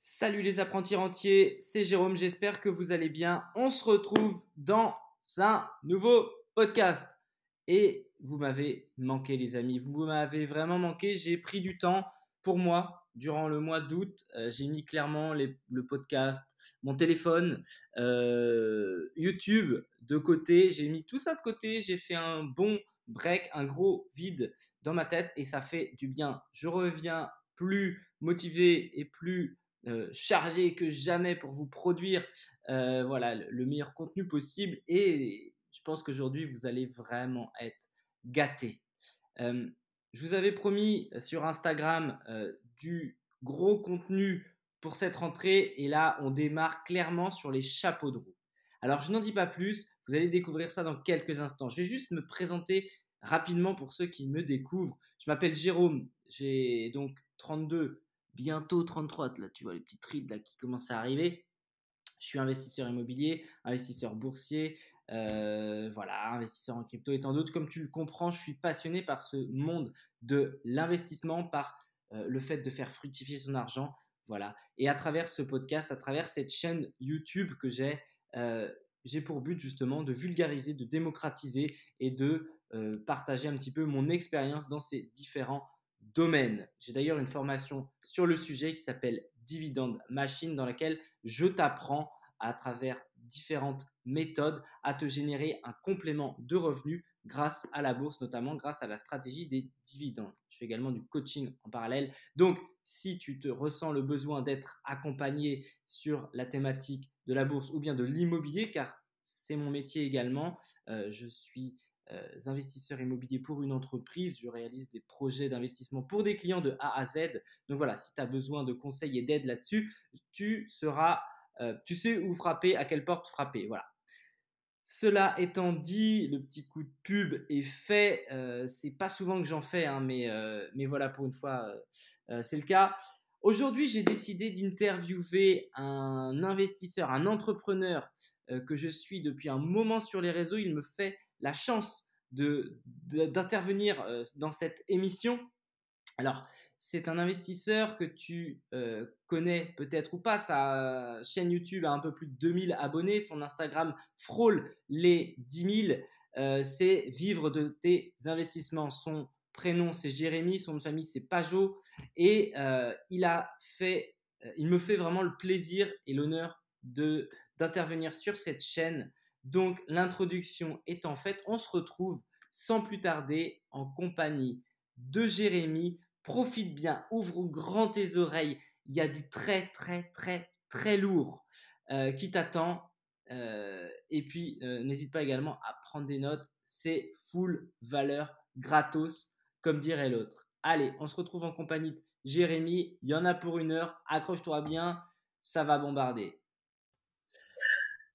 Salut les apprentis rentiers, c'est Jérôme, j'espère que vous allez bien. On se retrouve dans un nouveau podcast. Et vous m'avez manqué les amis, vous m'avez vraiment manqué. J'ai pris du temps pour moi durant le mois d'août. Euh, j'ai mis clairement le podcast, mon téléphone, euh, YouTube de côté. J'ai mis tout ça de côté. J'ai fait un bon break, un gros vide dans ma tête et ça fait du bien. Je reviens plus motivé et plus euh, chargé que jamais pour vous produire euh, voilà, le meilleur contenu possible. Et je pense qu'aujourd'hui, vous allez vraiment être gâtés. Euh, je vous avais promis sur Instagram du gros contenu pour cette rentrée. Et là, on démarre clairement sur les chapeaux de roue. Alors, je n'en dis pas plus. Vous allez découvrir ça dans quelques instants. Je vais juste me présenter rapidement pour ceux qui me découvrent. Je m'appelle Jérôme. J'ai donc 32 bientôt 33, là tu vois les petites rides qui commencent à arriver. Je suis investisseur immobilier, investisseur boursier, euh, voilà, investisseur en crypto et tant d'autres. Comme tu le comprends, je suis passionné par ce monde de l'investissement, par euh, le fait de faire fructifier son argent, voilà. Et à travers ce podcast, à travers cette chaîne YouTube que j'ai, euh, j'ai pour but justement de vulgariser, de démocratiser et de partager un petit peu mon expérience dans ces différents domaine. J'ai d'ailleurs une formation sur le sujet qui s'appelle Dividend Machine dans laquelle je t'apprends à travers différentes méthodes à te générer un complément de revenus grâce à la bourse, notamment grâce à la stratégie des dividendes. Je fais également du coaching en parallèle. Donc, si tu te ressens le besoin d'être accompagné sur la thématique de la bourse ou bien de l'immobilier, car c'est mon métier également, euh, je suis investisseurs immobiliers pour une entreprise. Je réalise des projets d'investissement pour des clients de A à Z. Donc voilà, si tu as besoin de conseils et d'aide là-dessus, tu seras, euh, tu sais où frapper, à quelle porte frapper. Voilà. Cela étant dit, le petit coup de pub est fait. Euh, c'est pas souvent que j'en fais, hein, mais, mais voilà, pour une fois, c'est le cas. Aujourd'hui, j'ai décidé d'interviewer un investisseur, un entrepreneur que je suis depuis un moment sur les réseaux. Il me fait la chance de, d'intervenir euh, dans cette émission. Alors, c'est un investisseur que tu euh, connais peut-être ou pas. Sa chaîne YouTube a un peu plus de 2000 abonnés. Son Instagram frôle les 10 000. Euh, c'est vivre de tes investissements. Son prénom, c'est Jérémy. Son de famille, c'est Pajot. Et il a fait, il me fait vraiment le plaisir et l'honneur de, d'intervenir sur cette chaîne donc l'introduction étant faite, on se retrouve sans plus tarder en compagnie de Jérémy. Profite bien, ouvre grand tes oreilles. Il y a du très très très très lourd euh, qui t'attend. Euh, et puis euh, n'hésite pas également à prendre des notes. C'est full valeur gratos, comme dirait l'autre. Allez, on se retrouve en compagnie de Jérémy. Il y en a pour une heure. Accroche-toi bien, ça va bombarder.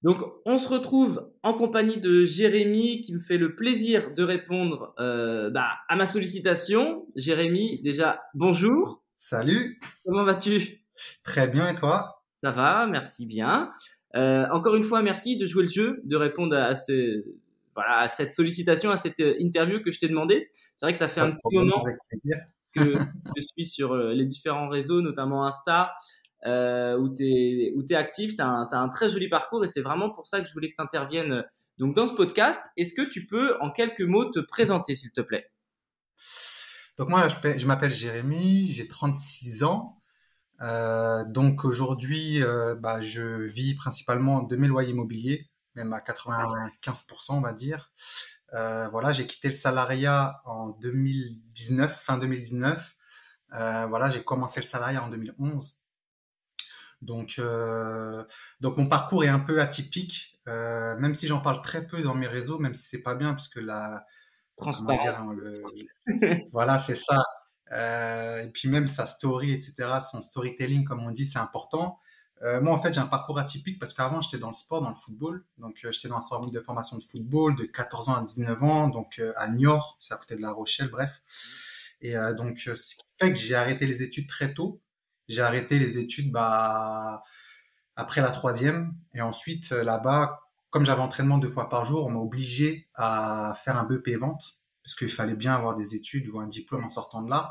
Donc, on se retrouve en compagnie de Jérémy qui me fait le plaisir de répondre euh, bah, à ma sollicitation. Jérémy, déjà, bonjour. Salut. Comment vas-tu? Très bien, et toi? Ça va, merci bien. Euh, encore une fois, merci de jouer le jeu, de répondre à, ce, voilà, à cette sollicitation, à cette euh, interview que je t'ai demandé. C'est vrai que ça fait un petit moment que je suis sur les différents réseaux, notamment Insta, euh, où tu es, es actif, tu as, un très joli parcours et c'est vraiment pour ça que je voulais que tu interviennes euh, donc, dans ce podcast. Est-ce que tu peux en quelques mots te présenter, s'il te plaît? Donc moi, je, m'appelle Jérémy, j'ai 36 ans. Euh, donc aujourd'hui, bah, je vis principalement de mes loyers immobiliers, même à 95%, on va dire. Voilà, j'ai quitté le salariat en 2019, fin 2019. Euh, voilà, j'ai commencé le salariat en 2011. Donc, euh, donc mon parcours est un peu atypique, euh, même si j'en parle très peu dans mes réseaux, même si c'est pas bien parce que la transparence. voilà, c'est ça. Euh, et puis même sa story, etc., son storytelling, comme on dit, c'est important. Moi, en fait, j'ai un parcours atypique parce qu'avant, j'étais dans le sport, dans le football. Donc, j'étais dans un centre de formation de football de 14 ans à 19 ans, donc à Niort, c'est à côté de La Rochelle, bref. Et donc, ce qui fait que j'ai arrêté les études très tôt j'ai arrêté les études bah, après la troisième. Et ensuite, euh, là-bas, comme j'avais entraînement deux fois par jour, on m'a obligé à faire un BP vente parce qu'il fallait bien avoir des études ou un diplôme en sortant de là.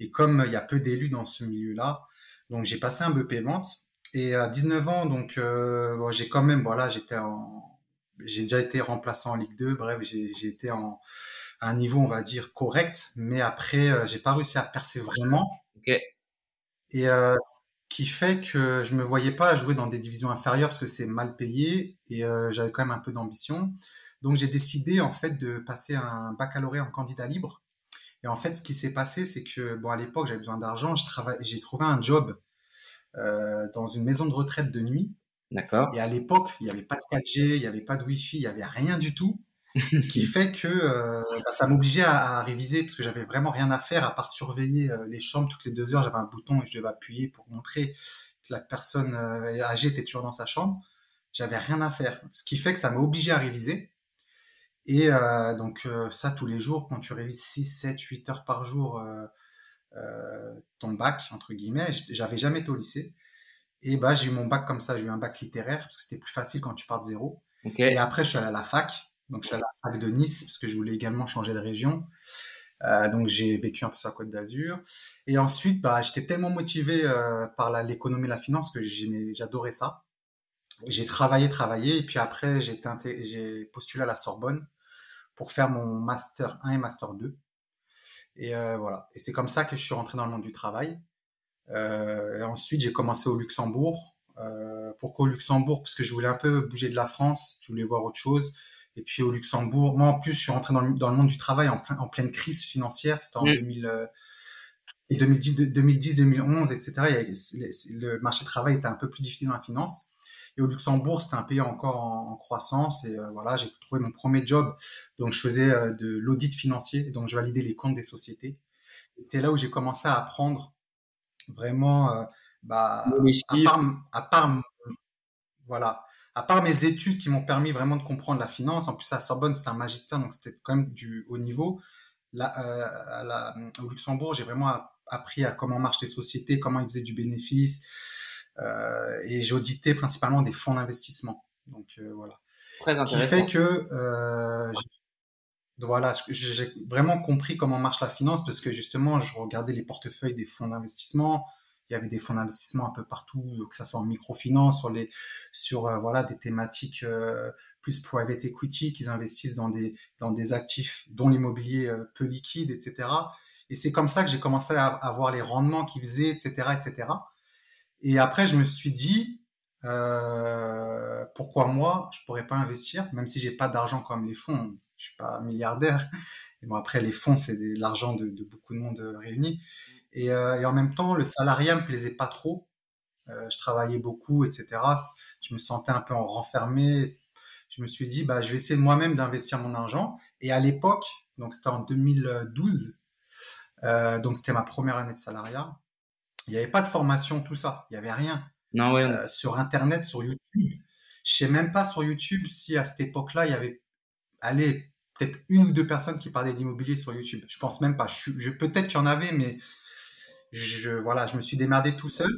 Et comme il y a peu d'élus dans ce milieu-là, Donc j'ai passé un BEP vente et à 19 ans, donc bon, j'ai quand même, voilà, j'étais en, j'ai déjà été remplaçant en Ligue 2. Bref, j'ai été en à un niveau, on va dire correct, mais après, j'ai pas réussi à percer vraiment. Ok. Et euh, qui fait que je me voyais pas jouer dans des divisions inférieures parce que c'est mal payé et euh, j'avais quand même un peu d'ambition. Donc j'ai décidé en fait de passer un baccalauréat en candidat libre. Et en fait, ce qui s'est passé, c'est que bon à l'époque j'avais besoin d'argent, j'ai trouvé un job euh, dans une maison de retraite de nuit. D'accord. Et à l'époque, il n'y avait pas de 4G, il n'y avait pas de Wi-Fi, il n'y avait rien du tout. Ce qui fait que euh, bah, ça m'obligeait à, à, réviser parce que j'avais vraiment rien à faire à part surveiller euh, les chambres toutes les deux heures. J'avais un bouton et je devais appuyer pour montrer que la personne euh, âgée était toujours dans sa chambre. J'avais rien à faire, ce qui fait que ça m'a obligé à réviser. Et donc ça tous les jours, quand tu révises 6, 7, 8 heures par jour ton bac entre guillemets, j'avais jamais été au lycée. Et bah j'ai eu mon bac comme ça, j'ai eu un bac littéraire parce que c'était plus facile quand tu pars de zéro. Okay. Et après je suis allé à la fac donc, je suis à la fac de Nice parce que je voulais également changer de région. Euh, donc, j'ai vécu un peu sur la Côte d'Azur. Et ensuite, bah, j'étais tellement motivé euh, par l'économie et la finance que j'adorais ça. J'ai travaillé, travaillé. Et puis après, j'ai postulé à la Sorbonne pour faire mon Master 1 et Master 2. Et euh, voilà. Et c'est comme ça que je suis rentré dans le monde du travail. Et ensuite, j'ai commencé au Luxembourg. Pourquoi au Luxembourg? Parce que je voulais un peu bouger de la France. Je voulais voir autre chose. Et puis au Luxembourg, moi en plus, je suis rentré dans le, dans le monde du travail en, plein, en pleine crise financière. C'était en 2000, euh, 2010, 2010, 2011, etc. le marché du travail était un peu plus difficile dans la finance. Et au Luxembourg, c'était un pays encore en, en croissance. Et euh, voilà, j'ai trouvé mon premier job. Donc, je faisais euh, de l'audit financier. Donc, je validais les comptes des sociétés. C'est là où j'ai commencé à apprendre vraiment, euh, bah, à part, à part, voilà, à part mes études qui m'ont permis vraiment de comprendre la finance, en plus à Sorbonne c'était un magistère, donc c'était quand même du haut niveau. Là, euh, à la, au Luxembourg, j'ai vraiment appris à comment marchent les sociétés, comment ils faisaient du bénéfice, euh, et j'auditais principalement des fonds d'investissement. Donc euh, voilà. Très Ce qui fait que euh, voilà, j'ai vraiment compris comment marche la finance parce que justement, je regardais les portefeuilles des fonds d'investissement, il y avait des fonds d'investissement un peu partout, euh, que ça soit en microfinance, sur les, sur euh, voilà des thématiques euh, plus private equity, qu'ils investissent dans des dans des actifs dont l'immobilier peu liquide, etc. Et c'est comme ça que j'ai commencé à, à, voir les rendements qu'ils faisaient, etc., etc. Et après, je me suis dit euh, pourquoi moi je pourrais pas investir, même si j'ai pas d'argent comme les fonds, je suis pas milliardaire. Bon après les fonds c'est l'argent de, de, beaucoup de monde réuni. Et, euh, et, en même temps, le salariat me plaisait pas trop. Euh, je travaillais beaucoup, etc. Je me sentais un peu renfermé. Je me suis dit, bah, je vais essayer moi-même d'investir mon argent. Et à l'époque, donc c'était en 2012, euh, donc c'était ma première année de salariat. Il n'y avait pas de formation, tout ça. Il n'y avait rien. Non, ouais. Euh, sur Internet, sur YouTube. Je sais même pas sur YouTube si à cette époque-là, il y avait, allez, peut-être une ou deux personnes qui parlaient d'immobilier sur YouTube. Je pense même pas. Je, je peut-être qu'il y en avait, mais je, voilà, je me suis démerdé tout seul.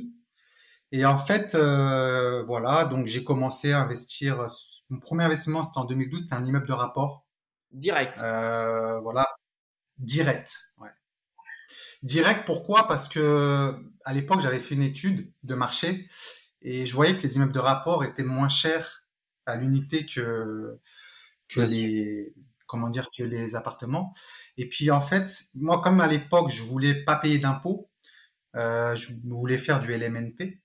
Et en fait, euh, voilà, donc j'ai commencé à investir. Mon premier investissement, c'était en 2012, c'était un immeuble de rapport. Direct. Euh, voilà, direct. Ouais. Direct, pourquoi? Parce que à l'époque, j'avais fait une étude de marché et je voyais que les immeubles de rapport étaient moins chers à l'unité que que les comment dire que les appartements. Et puis en fait, moi, comme à l'époque, je voulais pas payer d'impôts, je voulais faire du LMNP.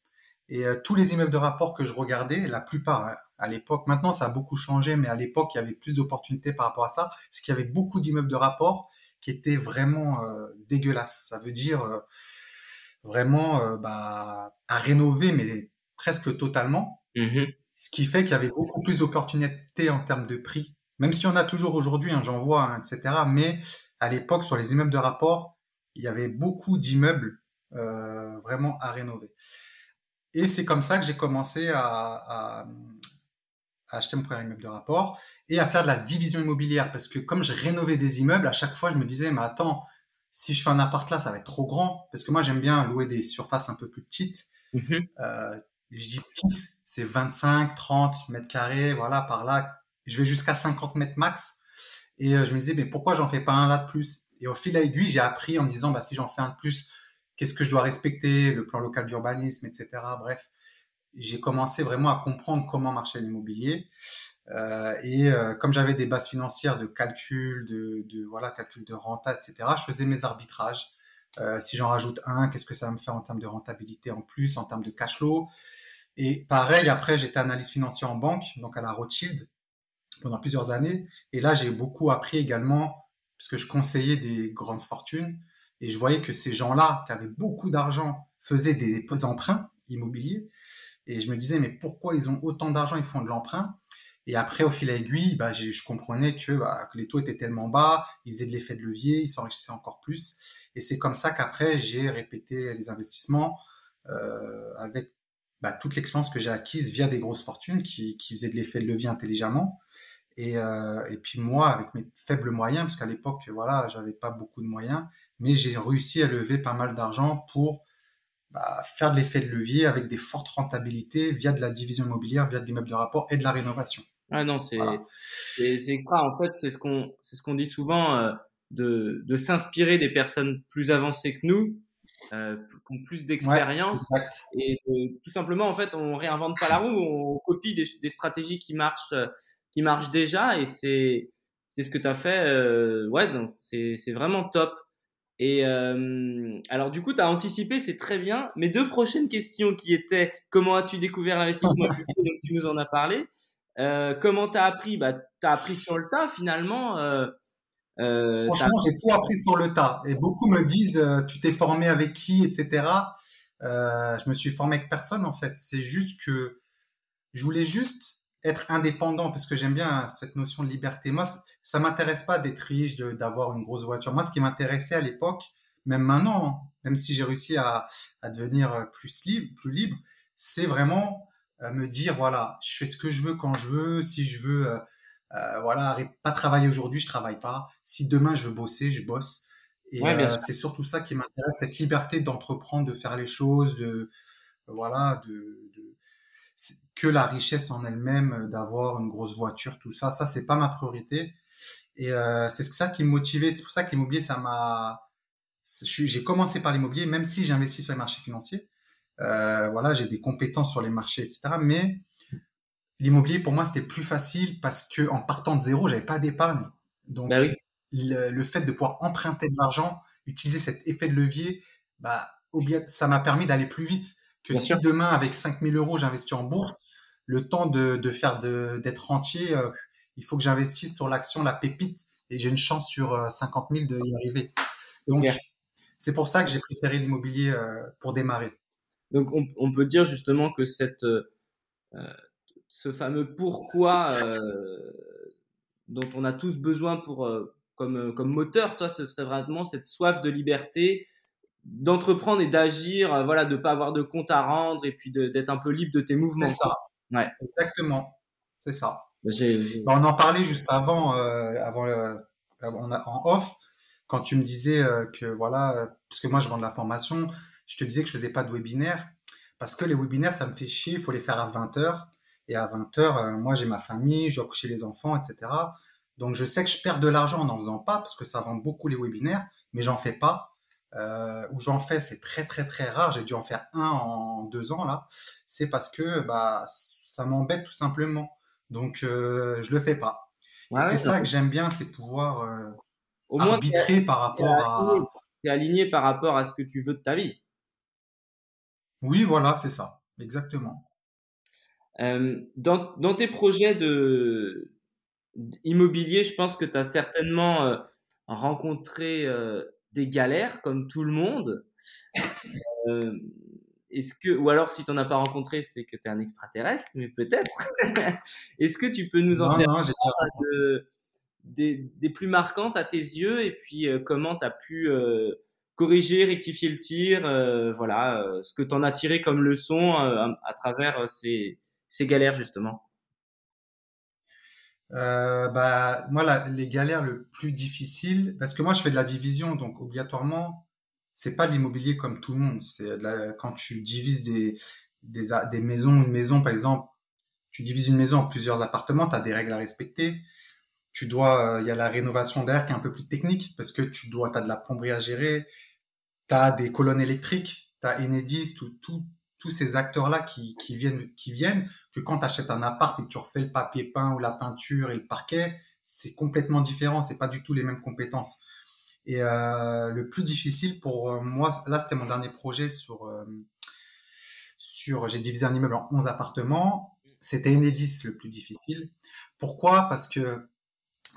Et euh, tous les immeubles de rapport que je regardais, la plupart hein, à l'époque, maintenant ça a beaucoup changé, mais à l'époque il y avait plus d'opportunités par rapport à ça, c'est qu'il y avait beaucoup d'immeubles de rapport qui étaient vraiment euh, dégueulasses. Ça veut dire euh, vraiment euh, bah, à rénover, mais presque totalement. Mmh. Ce qui fait qu'il y avait beaucoup plus d'opportunités en termes de prix, même si on a toujours aujourd'hui, hein, j'en vois, hein, etc. Mais à l'époque, sur les immeubles de rapport, il y avait beaucoup d'immeubles euh, vraiment à rénover. Et c'est comme ça que j'ai commencé à, à, à, acheter mon premier immeuble de rapport et à faire de la division immobilière parce que comme je rénovais des immeubles, à chaque fois je me disais mais attends, si je fais un appart là, ça va être trop grand parce que moi j'aime bien louer des surfaces un peu plus petites. Mmh. Euh, je dis petite, c'est 25, 30 mètres carrés, voilà, par là. Je vais jusqu'à 50 mètres max. Et euh, je me disais, mais pourquoi j'en fais pas un là de plus? Et au fil à aiguille, j'ai appris en me disant, bah, si j'en fais un de plus, qu'est-ce que je dois respecter, le plan local d'urbanisme, etc. Bref, j'ai commencé vraiment à comprendre comment marchait l'immobilier. Euh, et euh, comme j'avais des bases financières de calcul, de, de, voilà, calcul de renta, etc., je faisais mes arbitrages. Euh, si j'en rajoute un, qu'est-ce que ça va me faire en termes de rentabilité en plus, en termes de cash flow? Et pareil, après, j'étais analyste financier en banque, donc à la Rothschild, pendant plusieurs années. Et là, j'ai beaucoup appris également, puisque je conseillais des grandes fortunes, et je voyais que ces gens-là, qui avaient beaucoup d'argent, faisaient des emprunts immobiliers. Et je me disais, mais pourquoi ils ont autant d'argent, ils font de l'emprunt? Et après, au fil à aiguille, bah, je comprenais que, bah, que, les taux étaient tellement bas, ils faisaient de l'effet de levier, ils s'enrichissaient encore plus. Et c'est comme ça qu'après, j'ai répété les investissements euh, avec bah, toute l'expérience que j'ai acquise via des grosses fortunes qui, qui faisaient de l'effet de levier intelligemment. Et, euh, et, puis moi, avec mes faibles moyens, parce qu'à l'époque, voilà, j'avais pas beaucoup de moyens, mais j'ai réussi à lever pas mal d'argent pour bah, faire de l'effet de levier avec des fortes rentabilités via de la division immobilière, via de l'immeuble de rapport et de la rénovation. Ah non, c'est c'est extra. En fait, c'est ce qu'on c'est ce qu'on dit souvent euh, de, de s'inspirer des personnes plus avancées que nous, euh, qui ont plus d'expérience et tout simplement en fait on réinvente pas la roue, on copie des, des stratégies qui marchent qui marchent déjà et c'est c'est ce que tu as fait. Euh, ouais, donc c'est c'est vraiment top. Et euh, alors du coup, tu as anticipé, c'est très bien. Mes deux prochaines questions qui étaient comment as-tu découvert l'investissement donc tu nous en as parlé. Euh, comment tu as appris? Bah, Tu as appris sur le tas finalement. Euh, euh Franchement, j'ai tout appris sur le tas. Et beaucoup me disent, euh, tu t'es formé avec qui, etc. Euh, je me suis formé avec personne en fait. C'est juste que je voulais juste être indépendant parce que j'aime bien cette notion de liberté. Moi, ça m'intéresse pas d'être riche, d'avoir une grosse voiture. Moi, ce qui m'intéressait à l'époque, même maintenant, hein, même si j'ai réussi à, à, devenir plus libre, plus libre, c'est vraiment euh, me dire voilà, je fais ce que je veux quand je veux. Si je veux, euh, euh voilà, pas travailler aujourd'hui, je travaille pas. Si demain je veux bosser, je bosse. Et euh, c'est surtout ça qui m'intéresse, cette liberté d'entreprendre, de faire les choses, de voilà, de que la richesse en elle-même, d'avoir une grosse voiture, tout ça, ça c'est pas ma priorité. Et euh, c'est ça qui me motivait. C'est pour ça que l'immobilier, ça m'a. J'ai commencé par l'immobilier, même si j'investis sur les marchés financiers. Euh, voilà, j'ai des compétences sur les marchés, etc. Mais l'immobilier, pour moi, c'était plus facile parce que en partant de zéro, j'avais pas d'épargne. Donc, bah le, fait de pouvoir emprunter de l'argent, utiliser cet effet de levier, bah, ça m'a permis d'aller plus vite que si demain, avec 5000 euros, j'investis en bourse, le temps de, de faire d'être rentier, euh, il faut que j'investisse sur l'action, la pépite, et j'ai une chance sur 50 euh, 000 de y arriver. Donc, c'est pour ça que j'ai préféré l'immobilier euh, pour démarrer. Donc, on, on, peut dire justement que cette, euh, ce fameux pourquoi dont on a tous besoin pour, comme, comme moteur, toi, ce serait vraiment cette soif de liberté, d'entreprendre et d'agir, voilà, de pas avoir de compte à rendre et puis d'être un peu libre de tes mouvements. C'est ça. Ouais. Exactement. C'est ça. Bah, on en parlait juste avant, euh, avant en off, quand tu me disais euh, que voilà, euh, parce que moi je vends de la formation, je te disais que je faisais pas de webinaire parce que les webinaires ça me fait chier, il faut les faire à 20 h et à 20 h moi j'ai ma famille, je dois coucher les enfants, etc. Donc je sais que je perds de l'argent en n'en faisant pas parce que ça vend beaucoup les webinaires, mais j'en fais pas. Euh, où j'en fais, c'est très très très rare. J'ai dû en faire un en deux ans là. C'est parce que bah ça m'embête tout simplement. Donc, euh, je le fais pas. c'est ça que j'aime bien, c'est pouvoir euh, Au arbitrer par rapport à. Tu es aligné par rapport à ce que tu veux de ta vie. Oui, voilà, c'est ça. Exactement. Euh, dans, dans, tes projets de immobilier, je pense que tu as certainement euh, rencontré euh, des galères comme tout le monde. Euh, est-ce que, ou alors si tu n'en as pas rencontré, c'est que tu es un extraterrestre, mais peut-être. Est-ce que tu peux nous en faire de, des, des, plus marquantes à tes yeux et puis euh, comment tu as pu euh, corriger, rectifier le tir, euh, voilà, euh, ce que tu en as tiré comme leçon à, à, travers ces, ces galères justement? Bah, moi, la, les galères le plus difficiles, parce que moi je fais de la division, donc obligatoirement, c'est pas l'immobilier comme tout le monde. C'est quand tu divises des, des, des maisons, une maison par exemple, tu divises une maison en plusieurs appartements, tu as des règles à respecter. Tu dois, il y a la rénovation d'air qui est un peu plus technique parce que tu dois, as de la plomberie à gérer, tu as des colonnes électriques, tu as Enedis, tous ces acteurs-là qui, viennent, qui viennent, que quand tu achètes un appart et que tu refais le papier peint ou la peinture et le parquet, c'est complètement différent, c'est pas du tout les mêmes compétences. Et euh, le plus difficile pour euh, moi, là c'était mon dernier projet sur, euh, sur j'ai divisé un immeuble en 11 appartements, c'était Enedis le plus difficile. Pourquoi? Parce que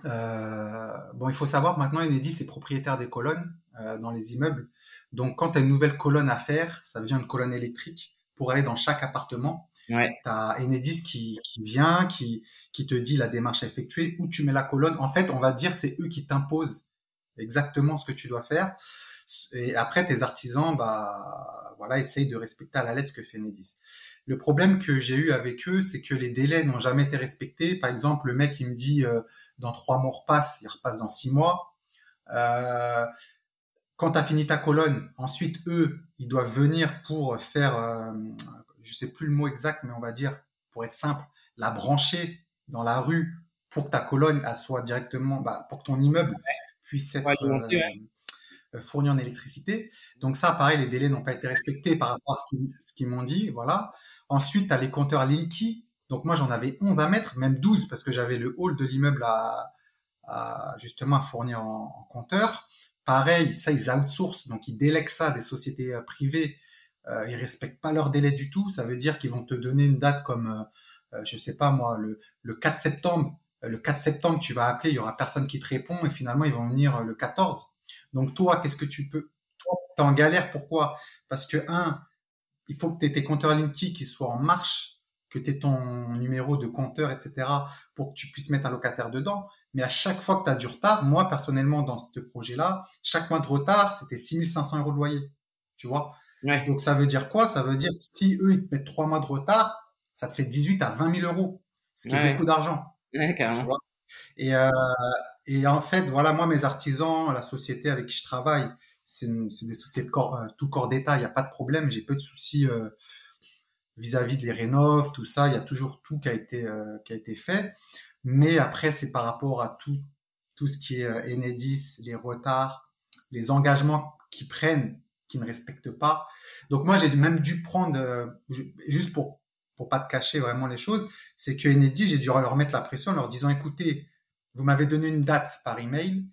bon, il faut savoir maintenant Enedis est propriétaire des colonnes dans les immeubles. Donc quand tu as une nouvelle colonne à faire, ça veut dire une colonne électrique pour aller dans chaque appartement. Ouais. Tu as Enedis qui, qui vient, qui, qui te dit la démarche à effectuer, où tu mets la colonne. En fait, on va dire c'est eux qui t'imposent exactement ce que tu dois faire. Et après, tes artisans, bah, voilà, essayent de respecter à la lettre ce que fait Enedis. Le problème que j'ai eu avec eux, c'est que les délais n'ont jamais été respectés. Par exemple, le mec, il me dit, euh, dans trois mois, repasse, il repasse dans six mois. Euh, quand tu as fini ta colonne, ensuite, eux, ils doivent venir pour faire, euh, je sais plus le mot exact, mais on va dire, pour être simple, la brancher dans la rue pour que ta colonne elle soit directement, bah, pour que ton immeuble puisse être euh, fourni en électricité. Donc ça, pareil, les délais n'ont pas été respectés par rapport à ce qu'ils m'ont dit. Voilà. Ensuite, tu as les compteurs Linky. Donc moi, j'en avais 11 à mettre, même 12, parce que j'avais le hall de l'immeuble à, à, justement à fournir en, en, compteur. Pareil, ça, ils outsourcent, donc ils délèguent ça à des sociétés euh, privées. Euh, ils respectent pas leur délai du tout. Ça veut dire qu'ils vont te donner une date comme, euh, je sais pas moi, le, le 4 septembre. Le 4 septembre, tu vas appeler, il y aura personne qui te répond, et finalement, ils vont venir le 14. Donc toi, qu'est-ce que tu peux Toi, tu es en galère. Pourquoi? Parce que, un, il faut que tu aies tes compteurs Linky qui soient en marche, que tu aies ton numéro de compteur, etc., pour que tu puisses mettre un locataire dedans. Mais à chaque fois que tu as du retard, moi, personnellement, dans ce projet-là, chaque mois de retard, c'était 6500 euros de loyer. Tu vois? Ouais. Donc ça veut dire quoi? Ça veut dire que si eux, ils te mettent trois mois de retard, ça te fait 18 à 20 000 euros, ce qui ouais. est beaucoup d'argent. Ouais, carrément. Tu vois? Et, euh, et en fait, voilà, moi, mes artisans, la société avec qui je travaille, c'est des sociétés de corps, euh, tout corps d'état, il n'y a pas de problème, j'ai peu de soucis vis-à-vis euh, -vis de les rénoves, tout ça, il y a toujours tout qui a été, qui a été fait. Mais après, c'est par rapport à tout, tout ce qui est euh, Enedis, les retards, les engagements qu'ils prennent, qui ne respectent pas. Donc moi, j'ai même dû prendre, euh, juste pour pour pas te cacher vraiment les choses, c'est que Enedis, j'ai dû leur mettre la pression en leur disant, écoutez, vous m'avez donné une date par email.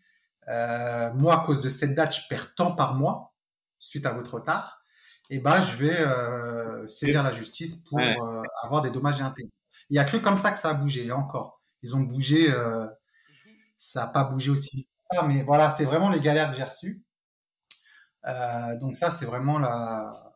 Euh, moi, à cause de cette date, je perds tant par mois suite à votre retard. Et ben, je vais euh, saisir la justice pour euh, avoir des dommages et intérêts. Il y a que comme ça que ça a bougé. Et encore, ils ont bougé. euh, ça n'a pas bougé aussi mais voilà, c'est vraiment les galères que j'ai reçues. Euh, donc ça, c'est vraiment la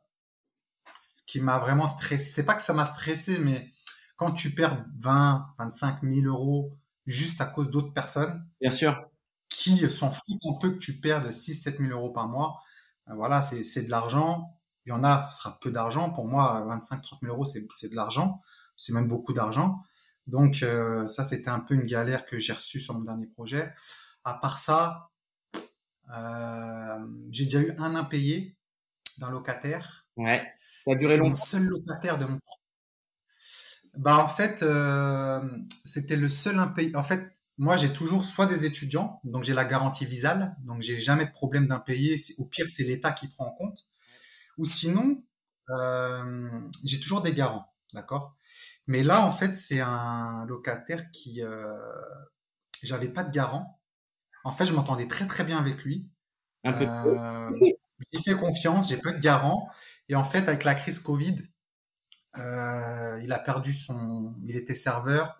ce qui m'a vraiment stressé. C'est pas que ça m'a stressé, mais quand tu perds 20, 25 000 euros juste à cause d'autres personnes Bien sûr. qui s'en foutent un peu que tu perdes 6 7 000 euros par mois, euh, voilà, c'est de l'argent. Il y en a, ce sera peu d'argent. Pour moi, 25 30 000 euros, c'est c'est de l'argent. C'est même beaucoup d'argent. Donc euh, ça, c'était un peu une galère que j'ai reçue sur mon dernier projet. À part ça, euh, j'ai déjà eu un impayé d'un locataire. Ouais. Ça a duré C'était mon longtemps. seul locataire de mon bah en fait, euh, c'était le seul impayé. En fait, moi j'ai toujours soit des étudiants, donc j'ai la garantie visale, donc j'ai jamais de problème d'impayé. Au pire, c'est l'État qui prend en compte. Ou sinon, j'ai toujours des garants, d'accord? Mais là, en fait, c'est un locataire qui, euh, j'avais pas de garant. En fait, je m'entendais très très bien avec lui. Un peu. Euh, j'ai fait confiance, j'ai peu de garant. Et en fait, avec la crise Covid, euh, il a perdu son, il était serveur,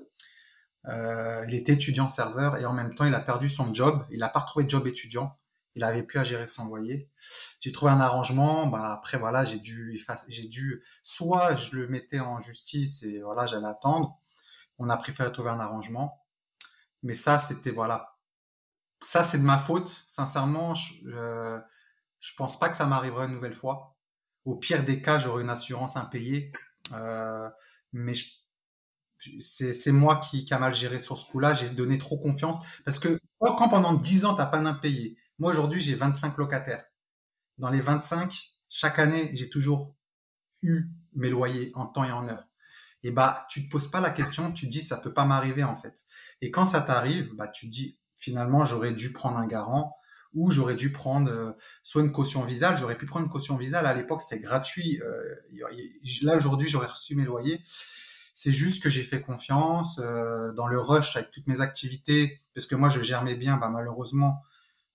euh, il était étudiant serveur et en même temps il a perdu son job. Il n'a pas retrouvé de job étudiant. Il avait plus à gérer son loyer. J'ai trouvé un arrangement. Bah après voilà, j'ai dû j'ai dû soit je le mettais en justice et voilà j'allais attendre. On a préféré trouver un arrangement. Mais ça c'était voilà, ça c'est de ma faute. Sincèrement, je, euh, je pense pas que ça m'arrivera une nouvelle fois. Au pire des cas, j'aurai une assurance impayée. Euh, mais c'est moi qui, qui a mal géré sur ce coup-là. J'ai donné trop confiance parce que quand quand pendant 10 ans t'as pas d'impayé, moi aujourd'hui j'ai 25 locataires. Dans les 25, chaque année j'ai toujours eu mes loyers en temps et en heure. Et bah tu te poses pas la question, tu te dis ça peut pas m'arriver en fait. Et quand ça t'arrive, bah tu dis finalement j'aurais dû prendre un garant ou j'aurais dû prendre euh, soit une caution visale, j'aurais pu prendre une caution visale. À l'époque, c'était gratuit. Euh, là, aujourd'hui, j'aurais reçu mes loyers. C'est juste que j'ai fait confiance euh, dans le rush avec toutes mes activités, parce que moi, je gère mes biens. Bah, malheureusement,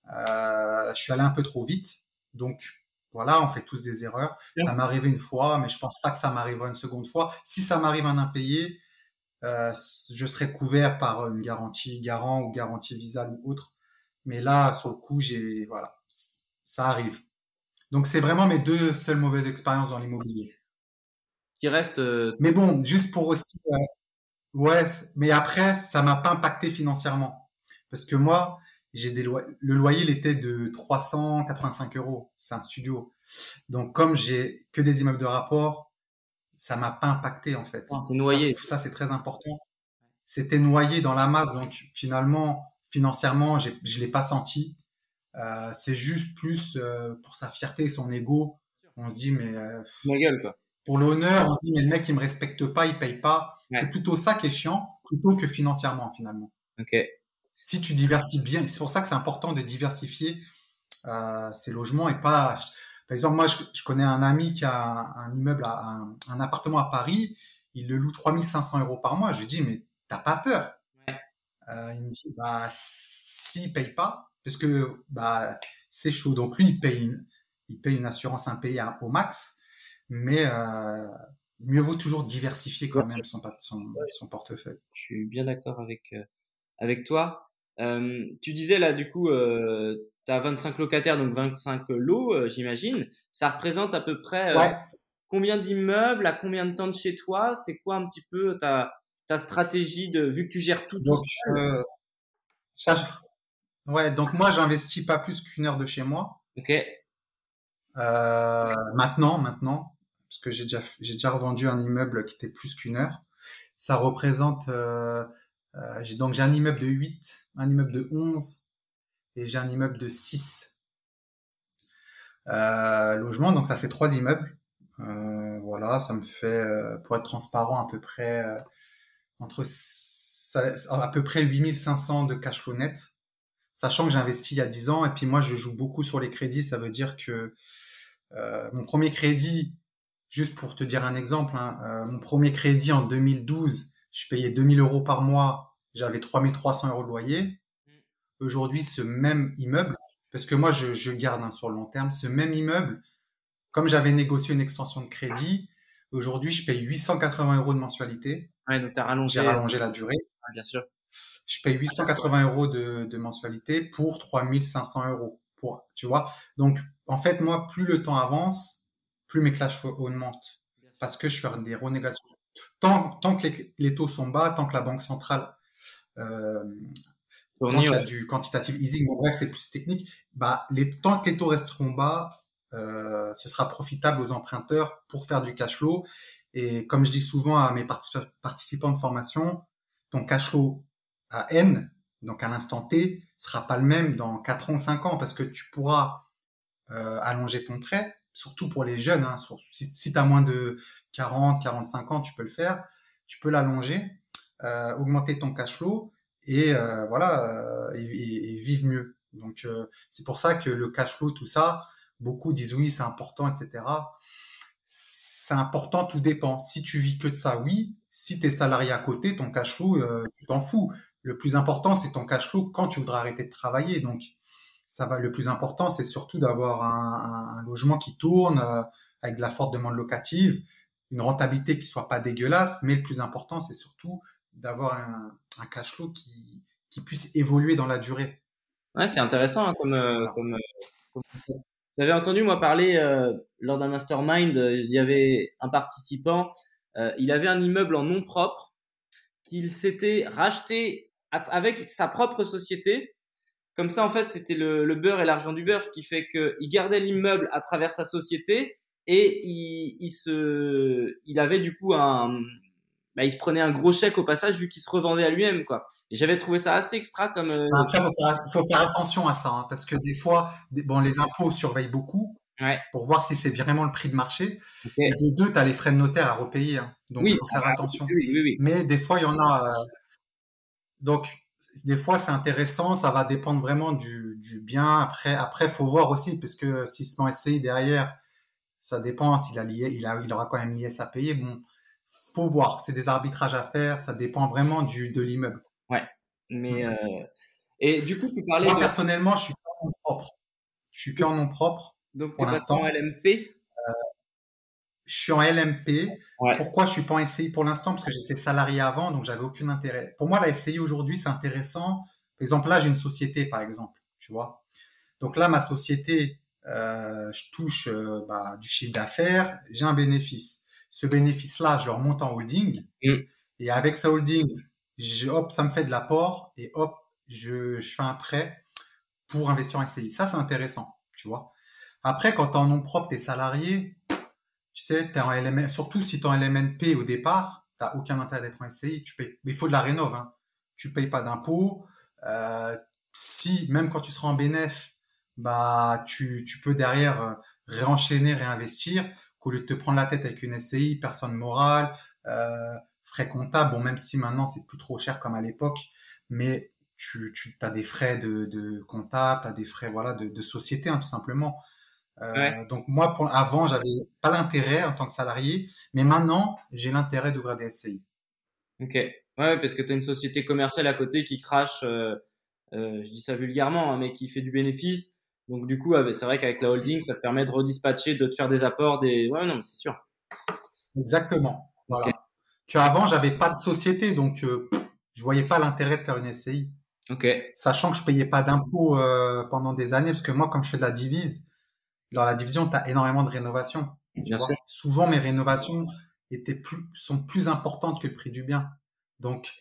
je suis allé un peu trop vite. Donc, voilà, on fait tous des erreurs. Ça m'est arrivé une fois, mais je pense pas que ça m'arrivera une seconde fois. Si ça m'arrive un impayé, je serai couvert par une garantie garant ou garantie visale ou autre. Mais là, sur le coup, j'ai, voilà, ça arrive. Donc, c'est vraiment mes deux seules mauvaises expériences dans l'immobilier. Qui reste. Euh, mais bon, juste pour aussi. Euh, ouais, mais après, ça m'a pas impacté financièrement. Parce que moi, j'ai des loyers. Le loyer, il était de 385 euros. C'est un studio. Donc, comme j'ai que des immeubles de rapport, ça m'a pas impacté, en fait. c'est noyé. Ça, c'est très important. C'était noyé dans la masse. Donc, finalement, financièrement, je l'ai pas senti. Euh, c'est juste plus euh, pour sa fierté, son ego. On se dit, mais. Euh, gueule, quoi. Pour l'honneur, on se dit, mais le mec, il me respecte pas, il paye pas. C'est plutôt ça qui est chiant, plutôt que financièrement, finalement. Ok. Si tu diversifies bien, c'est pour ça que c'est important de diversifier ses logements et pas. Par exemple, moi, je, connais un ami qui a un, immeuble, un, un, appartement à Paris, il le loue 3500 euros par mois. Je lui dis, mais t'as pas peur? Euh, il me dit, bah, s'il paye pas, parce que bah, c'est chaud. Donc lui, il paye une, il paye une assurance impayée au max, mais euh, mieux vaut toujours diversifier quand même son, son, portefeuille. Je suis bien d'accord avec, euh, avec toi. Tu disais là, du coup, tu as 25 locataires, donc 25 lots, j'imagine. Ça représente à peu près combien d'immeubles, à combien de temps de chez toi? C'est quoi un petit peu ta, ta stratégie de vu que tu gères tout donc, euh, ça, ouais donc moi j'investis pas plus qu'une heure de chez moi. Ok. Euh, maintenant maintenant parce que j'ai déjà j'ai déjà revendu un immeuble qui était plus qu'une heure. Ça représente euh, j'ai donc j'ai un immeuble de 8 un immeuble de 11 et j'ai un immeuble de 6 logements donc ça fait trois immeubles. Voilà ça me fait pour être transparent à peu près entre à peu près 8500 de cash flow net, sachant que j'ai investi il y a 10 ans et puis moi je joue beaucoup sur les crédits, ça veut dire que euh, mon premier crédit, juste pour te dire un exemple, hein, euh, mon premier crédit en 2012, je payais 2000 euros par mois, j'avais 3300 euros de loyer. Mm. Aujourd'hui, ce même immeuble, parce que moi je, je garde hein, sur le long terme, ce même immeuble, comme j'avais négocié une extension de crédit, aujourd'hui je paye 880 euros de mensualité. Ouais, donc rallongé. J'ai rallongé la durée. bien sûr. Je paye 880 euros de, de mensualité pour 3500 euros. Pour, tu vois? Donc, en fait, moi, plus le temps avance, plus mes cash augmentent. Parce que je fais des renégociations. Tant, tant que les, taux sont bas, tant que la banque centrale, euh, tant qu'il y a du quantitative easing, bon, bref, c'est plus technique, bah, les, tant que les taux resteront bas, euh, ce sera profitable aux emprunteurs pour faire du cash flow et comme je dis souvent à mes participants de formation, ton cash flow à N, donc à l'instant T, sera pas le même dans 4 ans, 5 ans, parce que tu pourras euh, allonger ton prêt, surtout pour les jeunes. Hein, si, si tu as moins de 40, 45 ans, tu peux le faire. Tu peux l'allonger, euh, augmenter ton cash flow et euh, voilà, euh, et, vivre mieux. Donc c'est pour ça que le cash flow, tout ça, beaucoup disent oui, c'est important, etc c'est important, tout dépend. Si tu vis que de ça, oui. Si tu es salarié à côté, ton cash flow, tu t'en fous. Le plus important, c'est ton cash flow quand tu voudras arrêter de travailler. Donc, ça va. Le plus important, c'est surtout d'avoir un, logement qui tourne avec de la forte demande locative, une rentabilité qui soit pas dégueulasse. Mais le plus important, c'est surtout d'avoir un, cash flow qui, qui puisse évoluer dans la durée. Ouais, c'est intéressant hein, comme, euh, comme, comme, j'avais entendu moi parler euh, lors d'un mastermind, euh, il y avait un participant, euh, il avait un immeuble en nom propre qu'il s'était racheté avec sa propre société. Comme ça, en fait, c'était le, le, beurre et l'argent du beurre, ce qui fait qu'il gardait l'immeuble à travers sa société et il, il, se, il avait du coup un, bah, il se prenait un gros chèque au passage vu qu'il se revendait à lui-même quoi. Et j'avais trouvé ça assez extra comme. Euh, Après, il faut, faire attention à ça hein, parce que des fois, bon, les impôts surveillent beaucoup pour voir si c'est vraiment le prix de marché. Et de deux, tu as les frais de notaire à repayer, hein. donc il faut faire attention. Oui, Mais des fois, il y en a. Euh, donc des fois, c'est intéressant. Ça va dépendre vraiment du, du bien. Après, après, faut voir aussi, parce que s'il se met SCI derrière, ça dépend s'il a lié, il a, il aura quand même l'IS à payer. Bon, faut voir. C'est des arbitrages à faire. Ça dépend vraiment du, de l'immeuble. Ouais. Mais, euh, et du coup, tu parlais Moi, personnellement, je suis en nom propre. Je suis qu'en nom propre. Donc, pour l'instant. en LMP? Euh, je suis en LMP. Pourquoi je suis pas en SCI pour l'instant? Parce que j'étais salarié avant, donc j'avais aucun intérêt. Pour moi, la SCI aujourd'hui, c'est intéressant. Par exemple, là, j'ai une société, par exemple, tu vois. Donc là, ma société, euh, je touche euh, bah, du chiffre d'affaires, j'ai un bénéfice. Ce bénéfice-là, je le remonte en holding. Mm. Et avec ce holding, je, hop, ça me fait de l'apport et hop, je, je fais un prêt pour investir en SCI. Ça, c'est intéressant, tu vois. Après, quand tu en nom propre, tu es salarié, tu sais, es en LMN, surtout si tu es en LMNP au départ, tu aucun intérêt d'être en SCI, tu payes, mais il faut de la rénove, hein. tu payes pas d'impôts. Euh, si, même quand tu seras en bénéf, bah, tu, tu peux derrière euh, réenchaîner, réinvestir, qu'au lieu de te prendre la tête avec une SCI, personne morale, euh, frais comptables, bon, même si maintenant c'est plus trop cher comme à l'époque, mais tu, tu as des frais de, de comptable, tu as des frais voilà, de, de société, hein, tout simplement. Euh, donc moi, pour, avant, j'avais pas l'intérêt en tant que salarié, mais maintenant, j'ai l'intérêt d'ouvrir des SCI. Ok. Ouais, parce que tu as une société commerciale à côté qui crache, euh, euh, je dis ça vulgairement, hein, mais qui fait du bénéfice. Donc du coup, c'est vrai qu'avec la holding, ça te permet de redispatcher, de te faire des apports, des. Ouais, non, mais c'est sûr. Exactement. Voilà. Que avant, j'avais pas de société, donc euh, je voyais pas l'intérêt de faire une SCI. Ok. Sachant que je payais pas d'impôts euh, pendant des années, parce que moi, comme je fais de la divise, dans la division, tu as énormément de rénovations. Souvent, mes rénovations étaient plus, sont plus importantes que le prix du bien. Donc,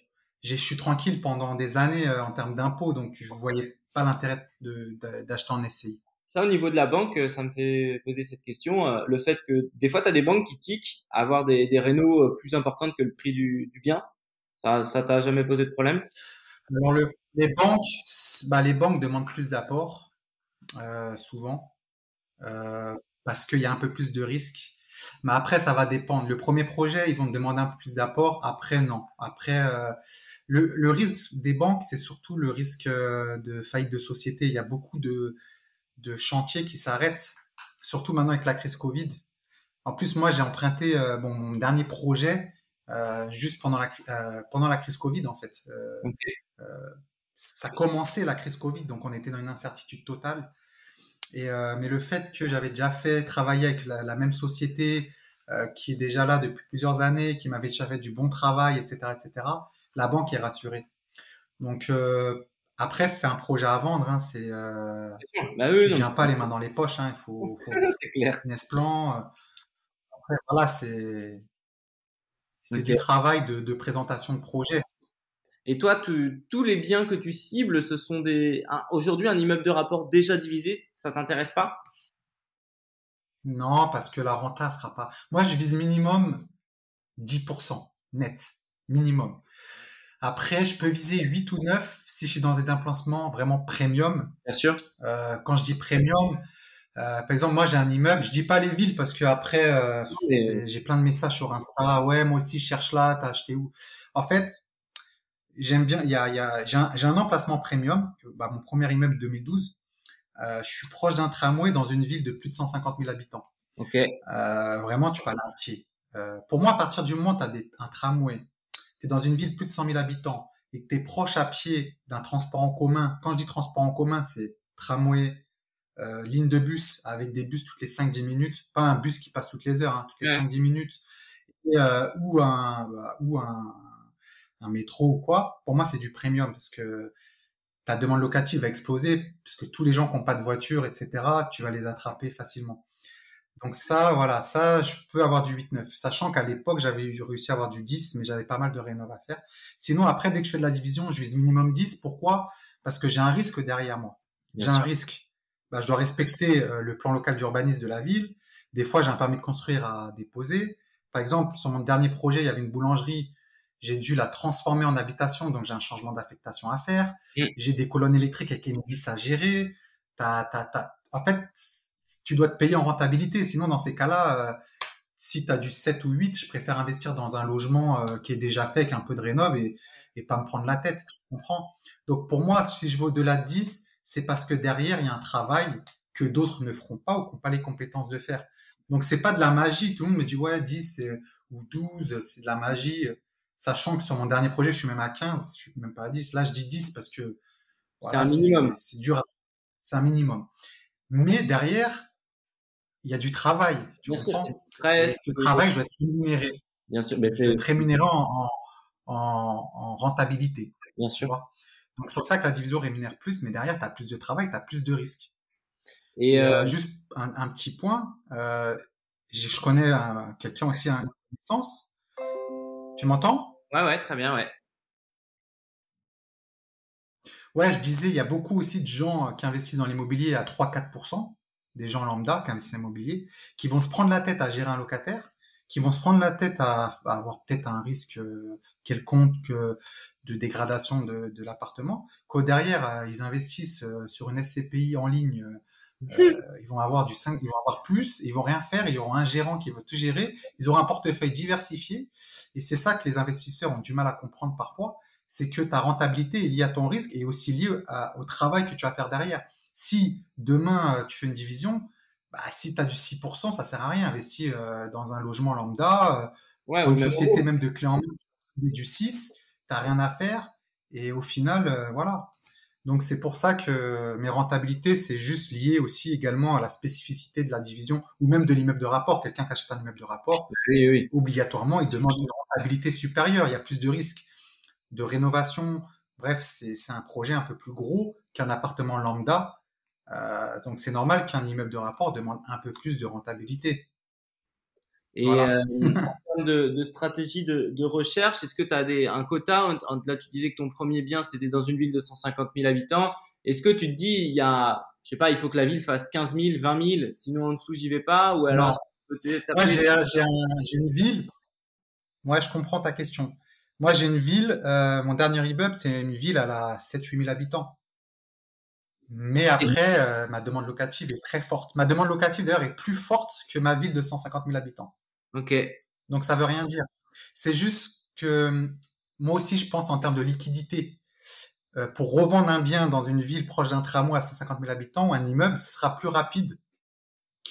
je suis tranquille pendant des années euh, en termes d'impôts, donc je ne voyais pas l'intérêt d'acheter en SCI. Ça, au niveau de la banque, euh, ça me fait poser cette question. Euh, le fait que des fois, tu as des banques qui tiquent à avoir des, des rénaux plus importantes que le prix du, du bien. Ça, ça t'a jamais posé de problème? Alors, le, les banques, bah, les banques demandent plus d'apports, euh, souvent. Parce qu'il y a un peu plus de risques. Mais après, ça va dépendre. Le premier projet, ils vont te demander un peu plus d'apport. Après, non. Après, euh, le, le, risque des banques, c'est surtout le risque euh, de faillite de société. Il y a beaucoup de, de chantiers qui s'arrêtent, surtout maintenant avec la crise Covid. En plus, moi, j'ai emprunté euh, bon, mon dernier projet euh, juste pendant la, pendant la crise Covid, en fait. Okay. ça commençait la crise Covid, donc on était dans une incertitude totale. Et, euh, mais le fait que j'avais déjà fait travailler avec la, la même société euh, qui est déjà là depuis plusieurs années, qui m'avait déjà fait du bon travail, etc., etc., la banque est rassurée. Donc euh, après, c'est un projet à vendre. Hein, c'est bah tu viens pas les mains dans les poches. Hein, il faut, faut c'est clair. business plan. Après, voilà, c'est c'est okay. du travail de, de présentation de projet. Et toi, tu, tous les biens que tu cibles, ce sont des. Aujourd'hui, un immeuble de rapport déjà divisé, ça t'intéresse pas? Non, parce que la renta sera pas. Moi, je vise minimum 10% net, minimum. Après, je peux viser 8 ou 9 si je suis dans un emplacement vraiment premium. Bien sûr. Euh, quand je dis premium, euh, par exemple, moi j'ai un immeuble, je dis pas les villes parce que après euh, j'ai plein de messages sur Insta. Ouais, moi aussi je cherche là, t'as acheté où? En fait, j'aime bien. Il y a, il y a, j'ai un, un, emplacement premium. Bah, mon premier immeuble 2012. Euh, je suis proche d'un tramway dans une ville de plus de 150 000 habitants. Ok. Euh, vraiment, tu aller à pied. Euh, pour moi, à partir du moment où tu as un tramway, tu es dans une ville de plus de 100 000 habitants et que tu es proche à pied d'un transport en commun. Quand je dis transport en commun, c'est tramway, ligne de bus avec des bus toutes les 5-10 minutes, pas un bus qui passe toutes les heures, hein, toutes les ouais. 5-10 minutes, et, ou un, ou un, un métro ou quoi, pour moi, c'est du premium parce que ta demande locative va exploser puisque tous les gens qui n'ont pas de voiture, etc., tu vas les attraper facilement. Donc ça, voilà, ça, je peux avoir du 8-9. Sachant qu'à l'époque, j'avais réussi à avoir du 10, mais j'avais pas mal de rénov à faire. Sinon, après, dès que je fais de la division, je vise minimum 10. Pourquoi? Parce que j'ai un risque derrière moi. J'ai un risque. Bah, je dois respecter euh, le plan local d'urbanisme de la ville. Des fois, j'ai un permis de construire à déposer. Par exemple, sur mon dernier projet, il y avait une boulangerie j'ai dû la transformer en habitation, donc j'ai un changement d'affectation à faire. Mmh. J'ai des colonnes électriques avec Enedis à gérer. T'as, t'as, t'as... En fait, tu dois te payer en rentabilité, sinon dans ces cas-là, euh, si tu as du 7 ou 8, je préfère investir dans un logement euh, qui est déjà fait, avec un peu de rénov et, et pas me prendre la tête. Tu comprends? Donc pour moi, si je au-delà de 10, c'est parce que derrière, il y a un travail que d'autres ne feront pas ou qui n'ont pas les compétences de faire. Donc c'est pas de la magie. Tout le monde me dit ouais 10 ou 12, c'est de la magie. Sachant que sur mon dernier projet, je suis même à 15, je suis même pas à 10. Là, je dis 10 parce que c'est un minimum. C'est dur. C'est un minimum. Mais derrière, il y a du travail. Tu Bien comprends? sûr, Ce travail, je dois être rémunéré. Bien sûr. Mais je dois être rémunéré en, en, en rentabilité. Bien sûr. Donc, c'est pour ça que la division rémunère plus, mais derrière, tu as plus de travail, tu as plus de risques. Et, euh, euh, juste un, un, petit point, euh, je connais quelqu'un aussi à une licence. Tu m'entends? Ouais, ouais, très bien, ouais. Ouais, je disais, il y a beaucoup aussi de gens qui investissent dans l'immobilier à 3-4%, des gens lambda qui investissent dans l'immobilier, qui vont se prendre la tête à gérer un locataire, qui vont se prendre la tête à, avoir peut-être un risque euh, quelconque de dégradation de, de l'appartement, qu'au derrière, euh, ils investissent euh, sur une SCPI en ligne, ils vont avoir du 5, ils vont avoir plus, ils vont rien faire, ils auront un gérant qui va tout gérer, ils auront un portefeuille diversifié, et c'est ça que les investisseurs ont du mal à comprendre parfois, c'est que ta rentabilité est liée à ton risque et aussi liée au travail que tu vas faire derrière. Si demain euh, tu fais une division, bah, si tu as du 6%, ça sert à rien. Investir euh, dans un logement lambda, euh, une société même de clé en main, du 6, tu rien à faire. Et au final, voilà. Donc c'est pour ça que mes rentabilités, c'est juste lié aussi également à la spécificité de la division ou même de l'immeuble de rapport. Quelqu'un qui achète un immeuble de rapport, obligatoirement, il demande une rentabilité supérieure. Il y a plus de risques de rénovation. Bref, c'est un projet un peu plus gros qu'un appartement lambda. Euh, donc c'est normal qu'un immeuble de rapport demande un peu plus de rentabilité. Et euh, en termes de, stratégie de, recherche, est-ce que tu as des, un quota? Là, tu disais que ton premier bien, c'était dans une ville de 150 000 habitants. Est-ce que tu te dis, il y a, je sais pas, il faut que la ville fasse 15 000, 20 000, sinon en dessous, j'y vais pas? Ou alors, Moi, j'ai une ville. Moi, je comprends ta question. Moi, j'ai une ville, euh, mon dernier immeuble, c'est une ville à la 7-8 000 habitants. Mais après, euh, ma demande locative est très forte. Ma demande locative, d'ailleurs, est plus forte que ma ville de 150 000 habitants. Ok. Donc, ça veut rien dire. C'est juste que moi aussi, je pense en termes de liquidité. Euh, pour revendre un bien dans une ville proche d'un tramway à 150 000 habitants ou un immeuble, ce sera plus rapide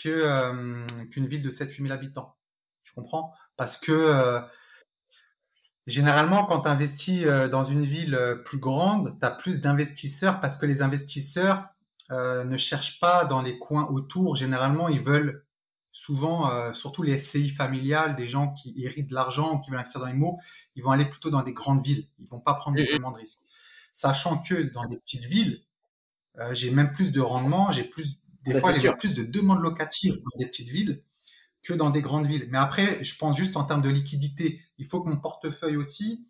que qu'une ville de 7-8 000 habitants. Tu comprends? Parce que Généralement, quand tu investis euh, dans une ville euh, plus grande, tu as plus d'investisseurs parce que les investisseurs euh, ne cherchent pas dans les coins autour. Généralement, ils veulent souvent, surtout les SCI familiales, des gens qui héritent de l'argent ou qui veulent investir dans les mots, ils vont aller plutôt dans des grandes villes. Ils vont pas prendre beaucoup de risques. Sachant que dans des petites villes, j'ai même plus de rendement, j'ai plus, des fois, j'ai plus de demandes locatives dans des petites villes que dans des grandes villes. Mais après, je pense juste en termes de liquidité. Il faut que mon portefeuille aussi,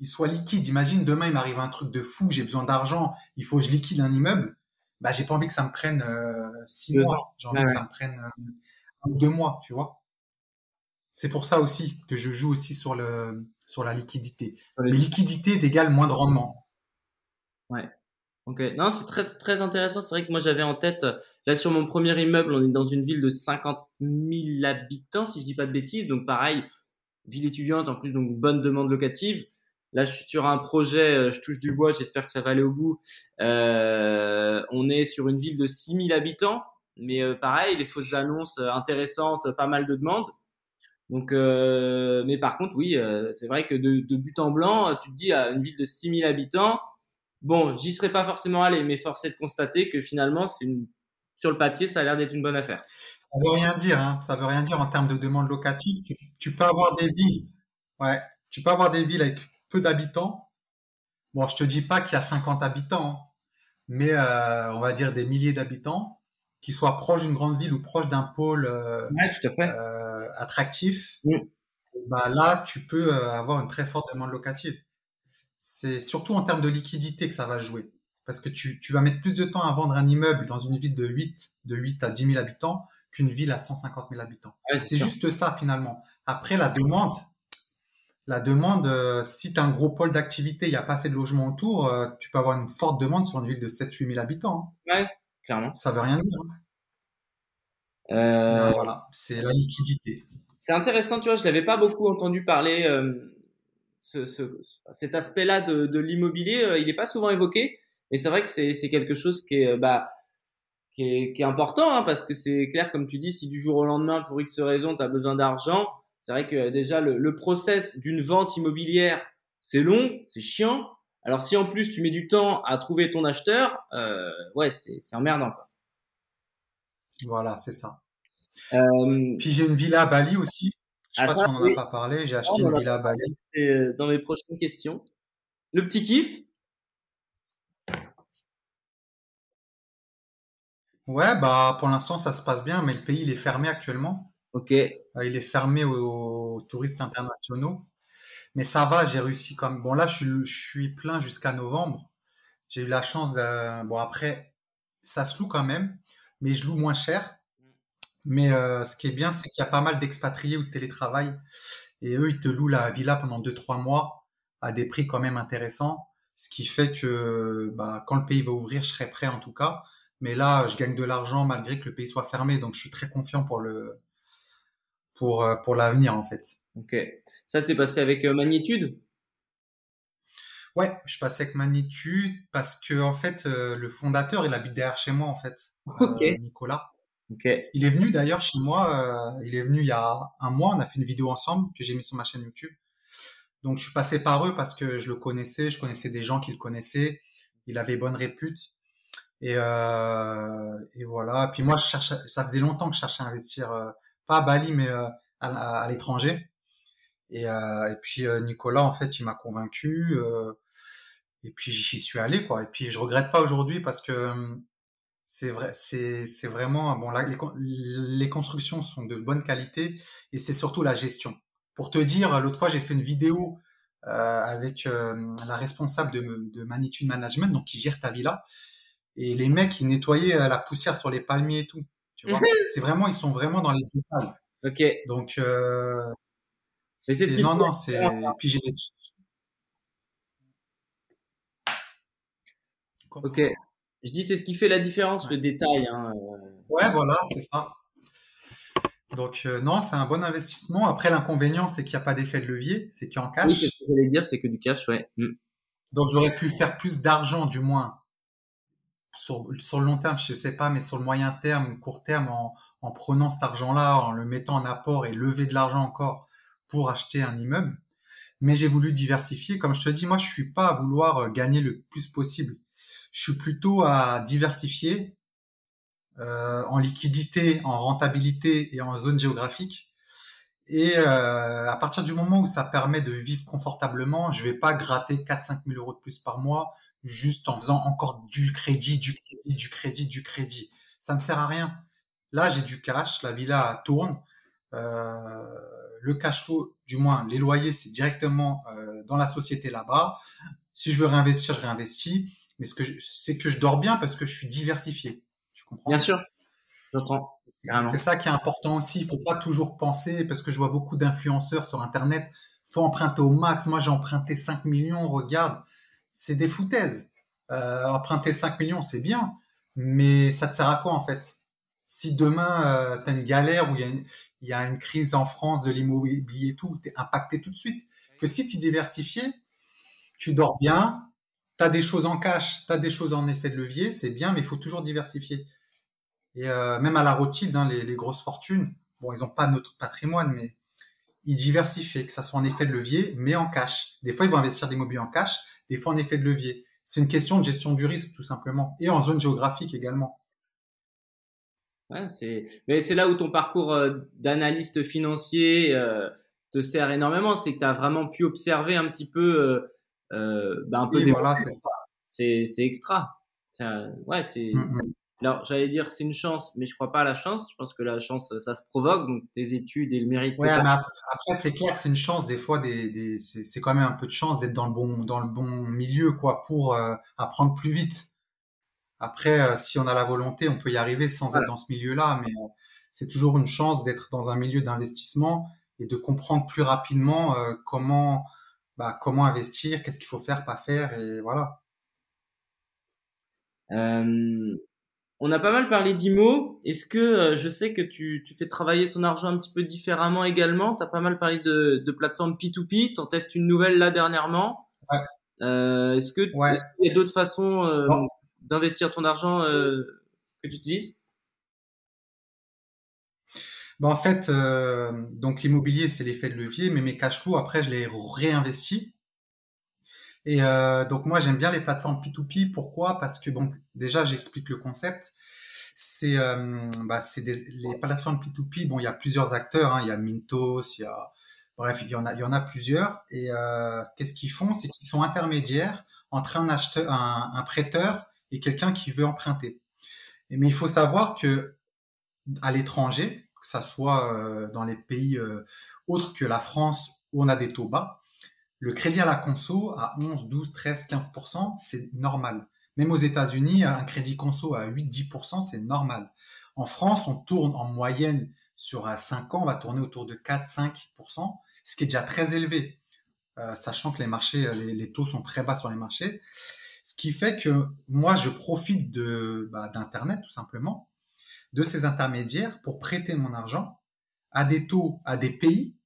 il soit liquide. Imagine, demain, il m'arrive un truc de fou, j'ai besoin d'argent, il faut que je liquide un immeuble. Bah, j'ai pas envie que ça me prenne euh, six mois. J'ai envie que ça me prenne euh, deux mois, tu vois. C'est pour ça aussi que je joue aussi sur le sur la liquidité. Mais liquidité égale moins de rendement. Ouais. Ok, non, c'est très très intéressant. C'est vrai que moi j'avais en tête, là sur mon premier immeuble, on est dans une ville de 50 000 habitants, si je dis pas de bêtises. Donc pareil, ville étudiante, en plus donc bonne demande locative. Là, je suis sur un projet, euh, je touche du bois, j'espère que ça va aller au bout. Euh, on est sur une ville de 6 000 habitants, mais euh, pareil, les fausses annonces euh, intéressantes, pas mal de demandes. Donc, mais par contre, oui, c'est vrai que de, but en blanc, tu te dis à une ville de 6 000 habitants, Bon, j'y serais pas forcément allé, mais force est de constater que finalement, c'est une... sur le papier, ça a l'air d'être une bonne affaire. Ça veut rien dire, hein. Ça veut rien dire en termes de demande locative. Tu, peux avoir des villes, ouais, tu peux avoir des villes avec peu d'habitants. Bon, je te dis pas qu'il y a 50 habitants, hein, mais euh, on va dire des milliers d'habitants qui soient proches d'une grande ville ou proches d'un pôle euh, euh, attractif. Mm. Bah là, tu peux avoir une très forte demande locative c'est surtout en termes de liquidité que ça va jouer. Parce que tu, tu, vas mettre plus de temps à vendre un immeuble dans une ville de 8, de 8 à 10 000 habitants qu'une ville à 150 000 habitants. c'est juste ça finalement. Après, la demande, la demande, euh, si tu as un gros pôle d'activité, il n'y a pas assez de logements autour, euh, tu peux avoir une forte demande sur une ville de 7-8 000 habitants. Hein. Ouais, clairement. Ça veut rien dire. Hein. Euh... voilà, c'est la liquidité. c'est intéressant, tu vois, je l'avais pas beaucoup entendu parler. Euh, ce, ce, cet aspect-là de, de l'immobilier, euh, il n'est pas souvent évoqué, mais c'est vrai que c'est quelque chose qui est, bah, qui est, qui est important, hein, parce que c'est clair, comme tu dis, si du jour au lendemain, pour X raison, tu as besoin d'argent, c'est vrai que déjà le, le process d'une vente immobilière, c'est long, c'est chiant. Alors si en plus tu mets du temps à trouver ton acheteur, euh, ouais, c'est emmerdant. Quoi. Voilà, c'est ça. Euh, Puis j'ai une villa à Bali aussi. Je sais pas si on en a pas parlé. J'ai acheté une villa à Bali. C'est euh, dans mes prochaines questions. Le petit kiff. Ouais, bah pour l'instant ça se passe bien, mais le pays il est fermé actuellement. Ok. Il est fermé aux, touristes internationaux. Mais ça va, j'ai réussi comme. Bon là je suis, je suis plein jusqu'à novembre. J'ai eu la chance de. Bon après, ça se loue quand même, mais je loue moins cher. Mais euh, ce qui est bien, c'est qu'il y a pas mal d'expatriés ou de télétravail. Et eux, ils te louent la villa pendant 2-3 mois à des prix quand même intéressants. Ce qui fait que bah, quand le pays va ouvrir, je serai prêt en tout cas. Mais là, je gagne de l'argent malgré que le pays soit fermé. Donc, je suis très confiant pour le pour, euh, pour l'avenir, en fait. Ok. Ça, t'es passé avec euh, Magnitude? Ouais, je passais avec Magnitude parce que, en fait, le fondateur, il habite derrière chez moi, en fait. Ok. Nicolas. Il est venu d'ailleurs chez moi, euh, il est venu il y a un mois, on a fait une vidéo ensemble que j'ai mis sur ma chaîne YouTube. Donc je suis passé par eux parce que je le connaissais, je connaissais des gens qui le connaissaient, il avait bonne répute. Et, euh, et voilà. Puis moi, je cherchais, ça faisait longtemps que je cherchais à investir, euh, pas à Bali, mais euh, à, à, l'étranger. Et, et, puis Nicolas, en fait, il m'a convaincu. et puis j'y suis allé, quoi. Et puis je regrette pas aujourd'hui parce que c'est vrai, c'est c'est vraiment bon. Là, les, les, constructions sont de bonne qualité et c'est surtout la gestion. Pour te dire, l'autre fois j'ai fait une vidéo euh, avec euh, la responsable de, de Magnitude Management, donc qui gère ta villa, et les mecs ils nettoyaient euh, la poussière sur les palmiers et tout. Tu vois, c'est vraiment ils sont vraiment dans les détails. Ok. Donc euh, c'est non non c'est puis j'ai Ok. Je dis, c'est ce qui fait la différence, le détail. Hein. Euh. Ouais, voilà, c'est ça. Donc, euh, non, c'est un bon investissement. Après, l'inconvénient, c'est qu'il n'y a pas d'effet de levier, c'est qu'en cash. Oui, ce que j'allais dire, c'est que du cash, ouais. Mm. Donc, j'aurais pu faire plus d'argent, du moins, sur, sur, le long terme, je ne sais pas, mais sur le moyen terme, court terme, en, en prenant cet argent-là, en le mettant en apport et lever de l'argent encore pour acheter un immeuble. Mais j'ai voulu diversifier. Comme je te dis, moi, je suis pas à vouloir euh, gagner le plus possible je suis plutôt à diversifier euh, en liquidité, en rentabilité et en zone géographique. Et euh, à partir du moment où ça permet de vivre confortablement, je vais pas gratter 4-5 000 euros de plus par mois juste en faisant encore du crédit, du crédit, du crédit, du crédit. Ça me sert à rien. Là, j'ai du cash, la villa tourne. Le cash flow, du moins les loyers, c'est directement euh, dans la société là-bas. Si je veux réinvestir, je réinvestis mais ce que c'est que je dors bien parce que je suis diversifié. Tu comprends? Bien sûr, j'entends. C'est ça qui est important aussi. Il faut pas toujours penser, parce que je vois beaucoup d'influenceurs sur Internet, faut emprunter au max. Moi, j'ai emprunté 5 millions, regarde, c'est des foutaises. Euh, emprunter 5 millions, c'est bien, mais ça te sert à quoi en fait? Si demain, euh, tu as une galère ou il y, a une crise en France de l'immobilier et tout, tu es impacté tout de suite. Que si tu diversifiais, tu dors bien, tu as des choses en cash, tu as des choses en effet de levier, c'est bien, mais il faut toujours diversifier. Et euh, même à la Rothschild, hein, les, grosses fortunes, bon, ils n'ont pas notre patrimoine, mais ils diversifient, que ça soit en effet de levier, mais en cash. Des fois, ils vont investir des mobiliers en cash, des fois en effet de levier. C'est une question de gestion du risque, tout simplement, et en zone géographique également. Ouais, c'est, mais c'est là où ton parcours euh, d'analyste financier euh, te sert énormément, c'est que tu as vraiment pu observer un petit peu euh, bah, un peu voilà, c'est ça. C'est, c'est extra. ouais, c'est. Mm, mm. Alors, j'allais dire c'est une chance, mais je crois pas à la chance. Je pense que la chance, ça se provoque. Donc, tes études et le mérite. Ouais, mais après, c'est clair que c'est une chance. Des fois, des, des c'est, c'est quand même un peu de chance d'être dans le bon, dans le bon milieu, quoi, pour euh, apprendre plus vite. Après, euh, si on a la volonté, on peut y arriver sans être dans ce milieu-là. Mais euh, c'est toujours une chance d'être dans un milieu d'investissement et de comprendre plus rapidement comment bah, comment investir, qu'est-ce qu'il faut faire, pas faire, et voilà. Euh, on a pas mal parlé d'IMO. Est-ce que euh, je sais que tu, tu, fais travailler ton argent un petit peu différemment également Tu as pas mal parlé de, de plateformes P2P. Tu en testes une nouvelle là dernièrement. Ouais. Euh, est-ce que ouais. qu'il y a d'autres façons euh, d'investir ton argent euh, que tu utilises? Ben en fait, euh, donc l'immobilier, c'est l'effet de levier, mais mes cash flows, après, je les réinvestis. Et euh, donc moi, j'aime bien les plateformes P2P. Pourquoi? Parce que bon, déjà, j'explique le concept. C'est euh, bah, les plateformes P2P. Bon, il y a plusieurs acteurs. Hein. Il y a Mintos, il y a bref, il y en a, il y en a plusieurs. Et qu'est-ce qu'ils font? C'est qu'ils sont intermédiaires entre un acheteur, un prêteur et quelqu'un qui veut emprunter. Mais il faut savoir que à l'étranger, que ça soit euh, dans les pays euh, autres que la France où on a des taux bas, le crédit à la conso à 11, 12, 13, 15%, c'est normal. Même aux États-Unis, un crédit conso à 8, 10%, c'est normal. En France, on tourne en moyenne sur 5 ans, on va tourner autour de 4, 5%, ce qui est déjà très élevé, euh, sachant que les marchés, les, taux sont très bas sur les marchés. Ce qui fait que moi, je profite de bah, d'Internet, tout simplement, de ces intermédiaires pour prêter mon argent à des taux, à des pays,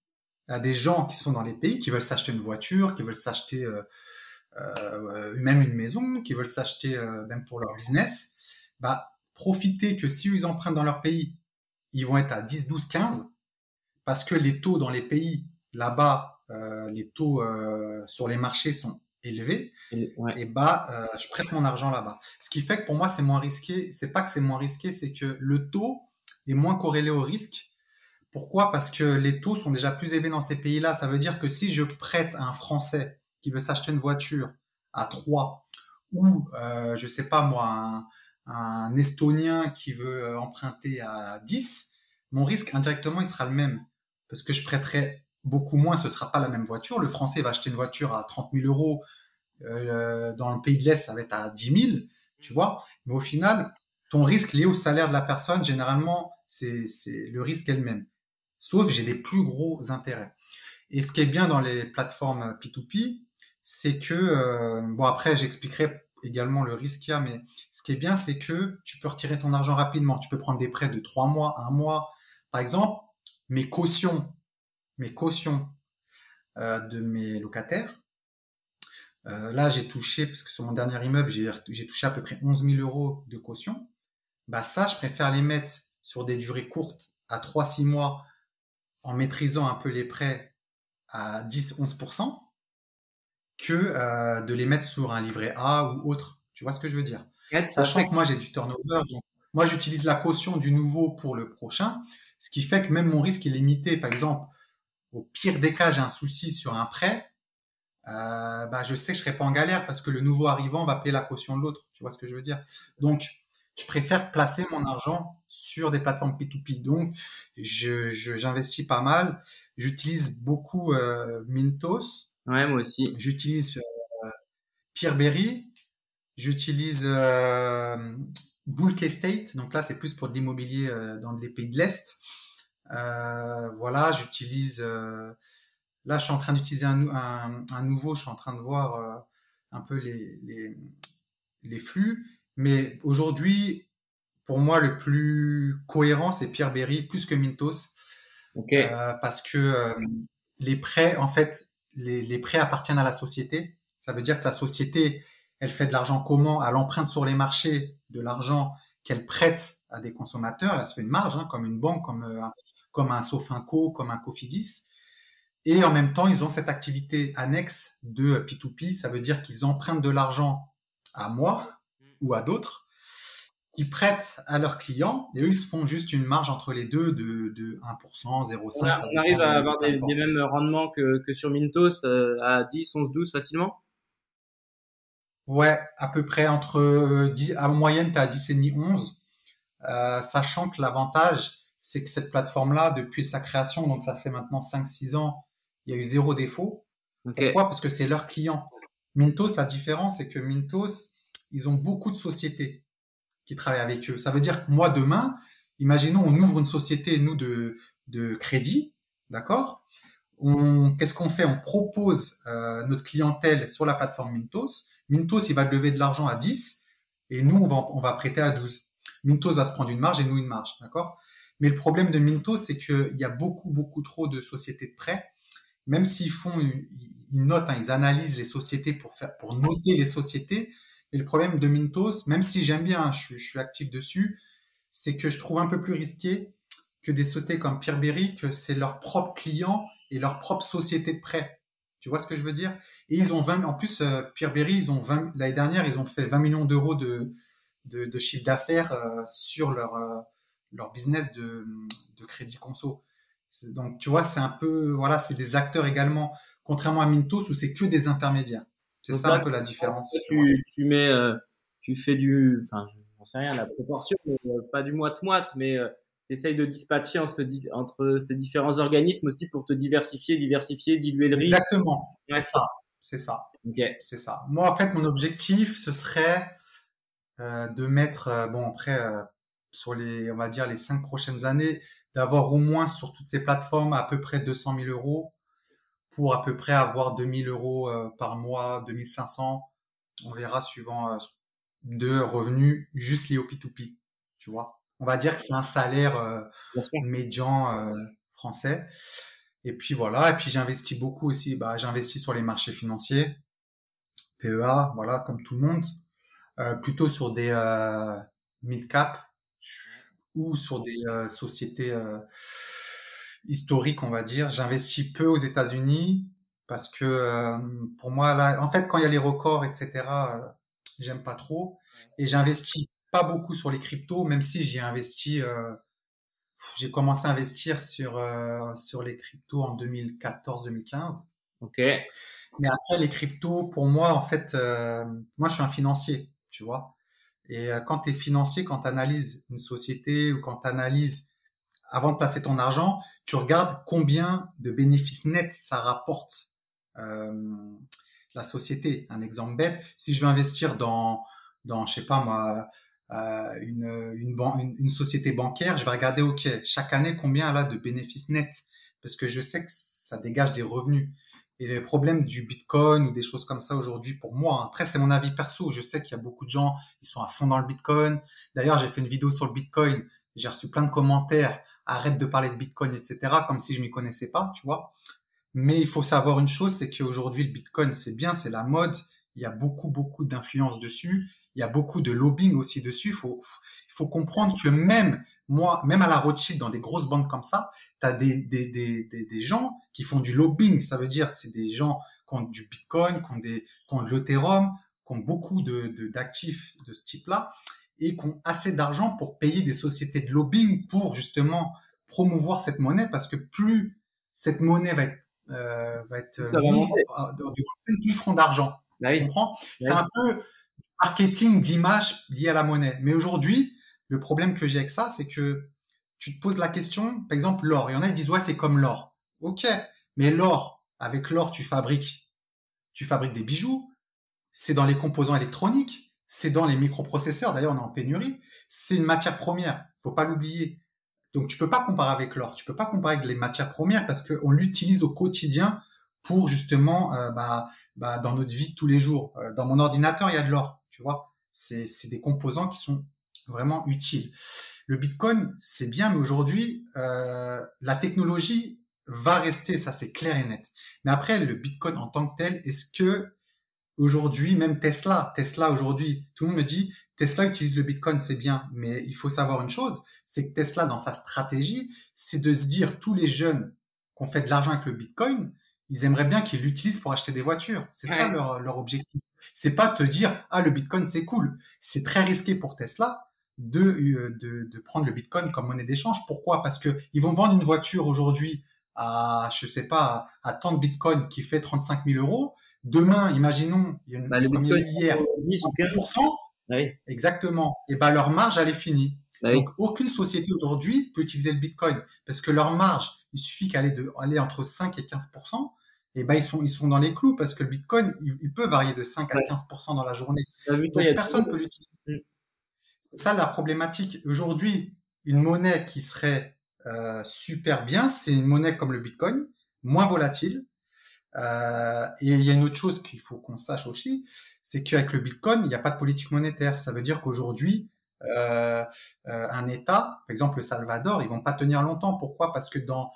à des gens qui sont dans les pays, qui veulent s'acheter une voiture, qui veulent s'acheter euh, euh, même une maison, qui veulent s'acheter euh, même pour leur business, bah, profiter que si ils empruntent dans leur pays, ils vont être à 10, 12, 15, parce que les taux dans les pays là-bas, les taux sur les marchés sont élevé, et, ouais. et bah euh, je prête mon argent là-bas. Ce qui fait que pour moi c'est moins risqué. C'est pas que c'est moins risqué, c'est que le taux est moins corrélé au risque. Pourquoi? Parce que les taux sont déjà plus élevés dans ces pays-là. Ça veut dire que si je prête à un Français qui veut s'acheter une voiture à 3 ou euh, je sais pas moi un, un Estonien qui veut euh, emprunter à 10, mon risque indirectement il sera le même parce que je prêterai beaucoup moins, ce sera pas la même voiture. Le Français va acheter une voiture à 30 000 euros. Euh, dans le pays de l'Est, ça va être à 10 000, tu vois. Mais au final, ton risque lié au salaire de la personne, généralement, c'est le risque elle-même. Sauf j'ai des plus gros intérêts. Et ce qui est bien dans les plateformes P2P, c'est que, euh, bon après j'expliquerai également le risque qu'il y a, mais ce qui est bien, c'est que tu peux retirer ton argent rapidement. Tu peux prendre des prêts de trois mois, un mois. Par exemple, mes cautions mes cautions euh, de mes locataires. Euh, là, j'ai touché, parce que sur mon dernier immeuble, j'ai touché à peu près 11 000 euros de caution. Bah ça, je préfère les mettre sur des durées courtes, à 3-6 mois, en maîtrisant un peu les prêts à 10-11%, que euh, de les mettre sur un livret A ou autre. Tu vois ce que je veux dire? Sachant que moi, j'ai du turnover, donc moi, j'utilise la caution du nouveau pour le prochain, ce qui fait que même mon risque est limité. Par exemple, au pire des cas, j'ai un souci sur un prêt, euh, bah, je sais que je serai pas en galère parce que le nouveau arrivant va payer la caution de l'autre. Tu vois ce que je veux dire? Donc, je préfère placer mon argent sur des plateformes P2P. Donc, je, j'investis pas mal. J'utilise beaucoup euh, Mintos. Ouais, moi aussi. J'utilise euh, Peerberry. J'utilise euh, Bulk Estate. Donc là, c'est plus pour de l'immobilier euh, dans les pays de l'Est. Euh, voilà, j'utilise. Euh, là, je suis en train d'utiliser un, un, un, nouveau. Je suis en train de voir euh, un peu les, les, les flux. Mais aujourd'hui, pour moi, le plus cohérent, c'est Pierre Berry plus que Mintos. Okay. Euh, parce que euh, les prêts, en fait, les, les, prêts appartiennent à la société. Ça veut dire que la société, elle fait de l'argent comment Elle emprunte sur les marchés de l'argent qu'elle prête à des consommateurs. Elle se fait une marge, hein, comme une banque, comme euh, comme un Sofinco, comme un Cofidis. Et en même temps, ils ont cette activité annexe de P2P. Ça veut dire qu'ils empruntent de l'argent à moi ou à d'autres, qui prêtent à leurs clients, et eux, ils se font juste une marge entre les deux de, de 1%, 0,5%. On, on arrive à avoir des, des, mêmes rendements que, que sur Mintos euh, à 10, 11, 12 facilement? Ouais, à peu près entre 10, euh, à moyenne, tu as 10,5, 11. Euh, sachant que l'avantage, c'est que cette plateforme-là, depuis sa création, donc ça fait maintenant 5-6 ans, il y a eu zéro défaut. Okay. Pourquoi? Parce que c'est leurs clients. Mintos, la différence, c'est que Mintos, ils ont beaucoup de sociétés qui travaillent avec eux. Ça veut dire que moi, demain, imaginons, on ouvre une société, nous, de, de crédit, d'accord? Qu'est-ce qu'on fait? On propose euh, notre clientèle sur la plateforme Mintos. Mintos, il va lever de l'argent à 10 et nous, on va, prêter à 12. Mintos va se prendre une marge et nous une marge, d'accord? Mais le problème de Mintos, c'est qu'il y a beaucoup, beaucoup trop de sociétés de prêt. Même s'ils font, ils notent, hein, ils analysent les sociétés pour noter les sociétés. Mais le problème de Mintos, même si j'aime bien, hein, je, suis actif dessus, c'est que je trouve un peu plus risqué que des sociétés comme Pierre Berry, que c'est leurs propres clients et leur propre société de prêt. Tu vois ce que je veux dire? Et ils ont 20, en plus, euh, Pierre Berry, ils ont 20, l'année dernière, ils ont fait 20 millions d'euros de, de, de, chiffre d'affaires euh, sur leur, euh, leur business de, de crédit conso. Donc, tu vois, c'est un peu, voilà, c'est des acteurs également, contrairement à Mintos où c'est que des intermédiaires. C'est ça un peu la différence. Tu, tu, mets, tu fais du, enfin, je sais rien, la proportion, pas du moite-moite, mais tu essayes de dispatcher entre ces différents organismes aussi pour te diversifier, diversifier, diluer le risque. Exactement. C'est ça. C'est ça. C'est ça. Moi, en fait, mon objectif, ce serait euh, de mettre, euh, bon, après, euh, sur les, on va dire, les cinq prochaines années, d'avoir au moins sur toutes ces plateformes à peu près 200 000 euros pour à peu près avoir 2000 euros euh, par mois, 2500, on verra suivant euh, de revenus juste liés au P2P, tu vois on va dire que c'est un salaire euh, médian euh, français. Et puis voilà, et puis j'investis beaucoup aussi, bah, j'investis sur les marchés financiers, PEA, voilà, comme tout le monde, euh, plutôt sur des euh, mid-cap ou sur des euh, sociétés euh, historiques, on va dire. J'investis peu aux États-Unis parce que pour moi, là, en fait, quand il y a les records, etc., j'aime pas trop. Et j'investis pas beaucoup sur les cryptos, même si j'ai investi, euh, j'ai commencé à investir sur euh, sur les cryptos en 2014-2015. Ok. Mais après les cryptos, pour moi, en fait, euh, moi je suis un financier, tu vois. Et quand tu es financier, quand tu analyses une société ou quand tu analyses avant de placer ton argent, tu regardes combien de bénéfices nets ça rapporte la société. Un exemple bête, si je veux investir dans, dans je sais pas moi, euh, une, une, une, société bancaire, je vais regarder, OK, chaque année, combien elle a de bénéfices nets? Parce que je sais que ça dégage des revenus. Et les problèmes du Bitcoin ou des choses comme ça aujourd'hui, pour moi, hein, après, c'est mon avis perso. Je sais qu'il y a beaucoup de gens, qui sont à fond dans le Bitcoin. D'ailleurs, j'ai fait une vidéo sur le Bitcoin. J'ai reçu plein de commentaires. Arrête de parler de Bitcoin, etc. Comme si je m'y connaissais pas, tu vois. Mais il faut savoir une chose, c'est qu'aujourd'hui, le Bitcoin, c'est bien, c'est la mode. Il y a beaucoup, beaucoup d'influence dessus il y a beaucoup de lobbying aussi dessus. Il faut, faut comprendre que même moi, même à la Rothschild, dans des grosses banques comme ça, tu as des, des, des, des, gens qui font du lobbying. Ça veut dire c'est des gens qui ont du Bitcoin, qui ont, des, qui ont de l'Ethereum, qui ont beaucoup de, d'actifs de, ce type-là et qui ont assez d'argent pour payer des sociétés de lobbying pour justement promouvoir cette monnaie parce que plus cette monnaie va être, euh, va être mise, plus ils feront d'argent. Bah tu comprends? C'est un peu marketing d'image lié à la monnaie. Mais aujourd'hui, le problème que j'ai avec ça, c'est que tu te poses la question, par exemple, l'or. Il y en a qui disent, ouais, c'est comme l'or. Ok. Mais l'or, avec l'or, tu fabriques, tu fabriques des bijoux. C'est dans les composants électroniques. C'est dans les microprocesseurs. D'ailleurs, on est en pénurie. C'est une matière première. Faut pas l'oublier. Donc, tu peux pas comparer avec l'or. Tu peux pas comparer avec les matières premières parce qu'on l'utilise au quotidien pour justement, euh, bah, bah, dans notre vie de tous les jours. Euh, dans mon ordinateur, il y a de l'or. Tu vois, c'est des composants qui sont vraiment utiles. Le Bitcoin, c'est bien, mais aujourd'hui, euh, la technologie va rester, ça c'est clair et net. Mais après, le Bitcoin en tant que tel, est-ce que aujourd'hui, même Tesla, Tesla aujourd'hui, tout le monde me dit, Tesla utilise le Bitcoin, c'est bien, mais il faut savoir une chose, c'est que Tesla, dans sa stratégie, c'est de se dire, tous les jeunes qui ont fait de l'argent avec le Bitcoin, ils aimeraient bien qu'ils l'utilisent pour acheter des voitures. C'est ça leur, leur objectif. C'est pas te dire ah le Bitcoin c'est cool. C'est très risqué pour Tesla de, euh, de, de prendre le Bitcoin comme monnaie d'échange. Pourquoi? Parce que ils vont vendre une voiture aujourd'hui à je sais pas à, tant de Bitcoin qui fait 35 000 euros. Demain, imaginons il y a une, bah, le Bitcoin hier 10 ou 15%. Oui. Exactement. Et ben leur marge elle est finie. Bah Donc aucune société aujourd'hui peut utiliser le Bitcoin parce que leur marge, il suffit qu'elle de aller entre 5 et 15 et ben ils sont ils sont dans les clous parce que le Bitcoin il, peut varier de 5 à 15% dans la journée. Donc personne peut l'utiliser. Mm. C'est ça la problématique. Aujourd'hui, une monnaie qui serait euh, super bien, c'est une monnaie comme le Bitcoin, moins volatile. Euh, et il y a une autre chose qu'il faut qu'on sache aussi, c'est qu'avec le Bitcoin, il n'y a pas de politique monétaire. Ça veut dire qu'aujourd'hui, un État, par exemple le Salvador, ils vont pas tenir longtemps. Pourquoi? Parce que dans,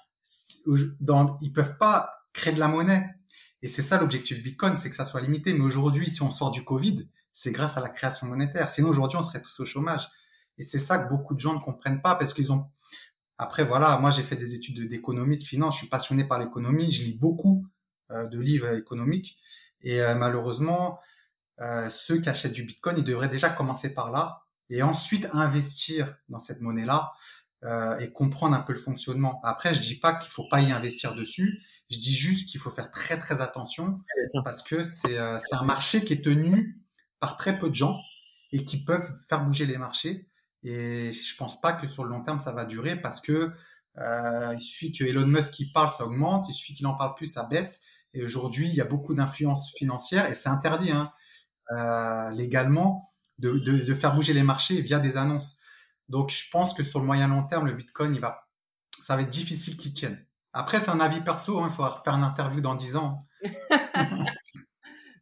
dans, ils peuvent pas créer de la monnaie. Et c'est ça l'objectif Bitcoin, c'est que ça soit limité. Mais aujourd'hui, si on sort du Covid, c'est grâce à la création monétaire. Sinon, aujourd'hui, on serait tous au chômage. Et c'est ça que beaucoup de gens ne comprennent pas parce qu'ils ont. Après, voilà, moi, j'ai fait des études d'économie, de finance. Je suis passionné par l'économie. Je lis beaucoup euh, de livres économiques. Et euh, malheureusement, euh, ceux qui achètent du Bitcoin, ils devraient déjà commencer par là et ensuite investir dans cette monnaie-là euh, et comprendre un peu le fonctionnement. Après, je dis pas qu'il faut pas y investir dessus. Je dis juste qu'il faut faire très très attention parce que c'est euh, un marché qui est tenu par très peu de gens et qui peuvent faire bouger les marchés. Et je pense pas que sur le long terme ça va durer parce que euh, il suffit que Elon Musk qui parle, ça augmente. Il suffit qu'il en parle plus, ça baisse. Et aujourd'hui, il y a beaucoup d'influence financière et c'est interdit hein, euh, légalement de, de, de, faire bouger les marchés via des annonces. Donc, je pense que sur le moyen long terme, le Bitcoin, il va, ça va être difficile qu'il tienne. Après, c'est un avis perso. Hein, il faudra faire une interview dans 10 ans.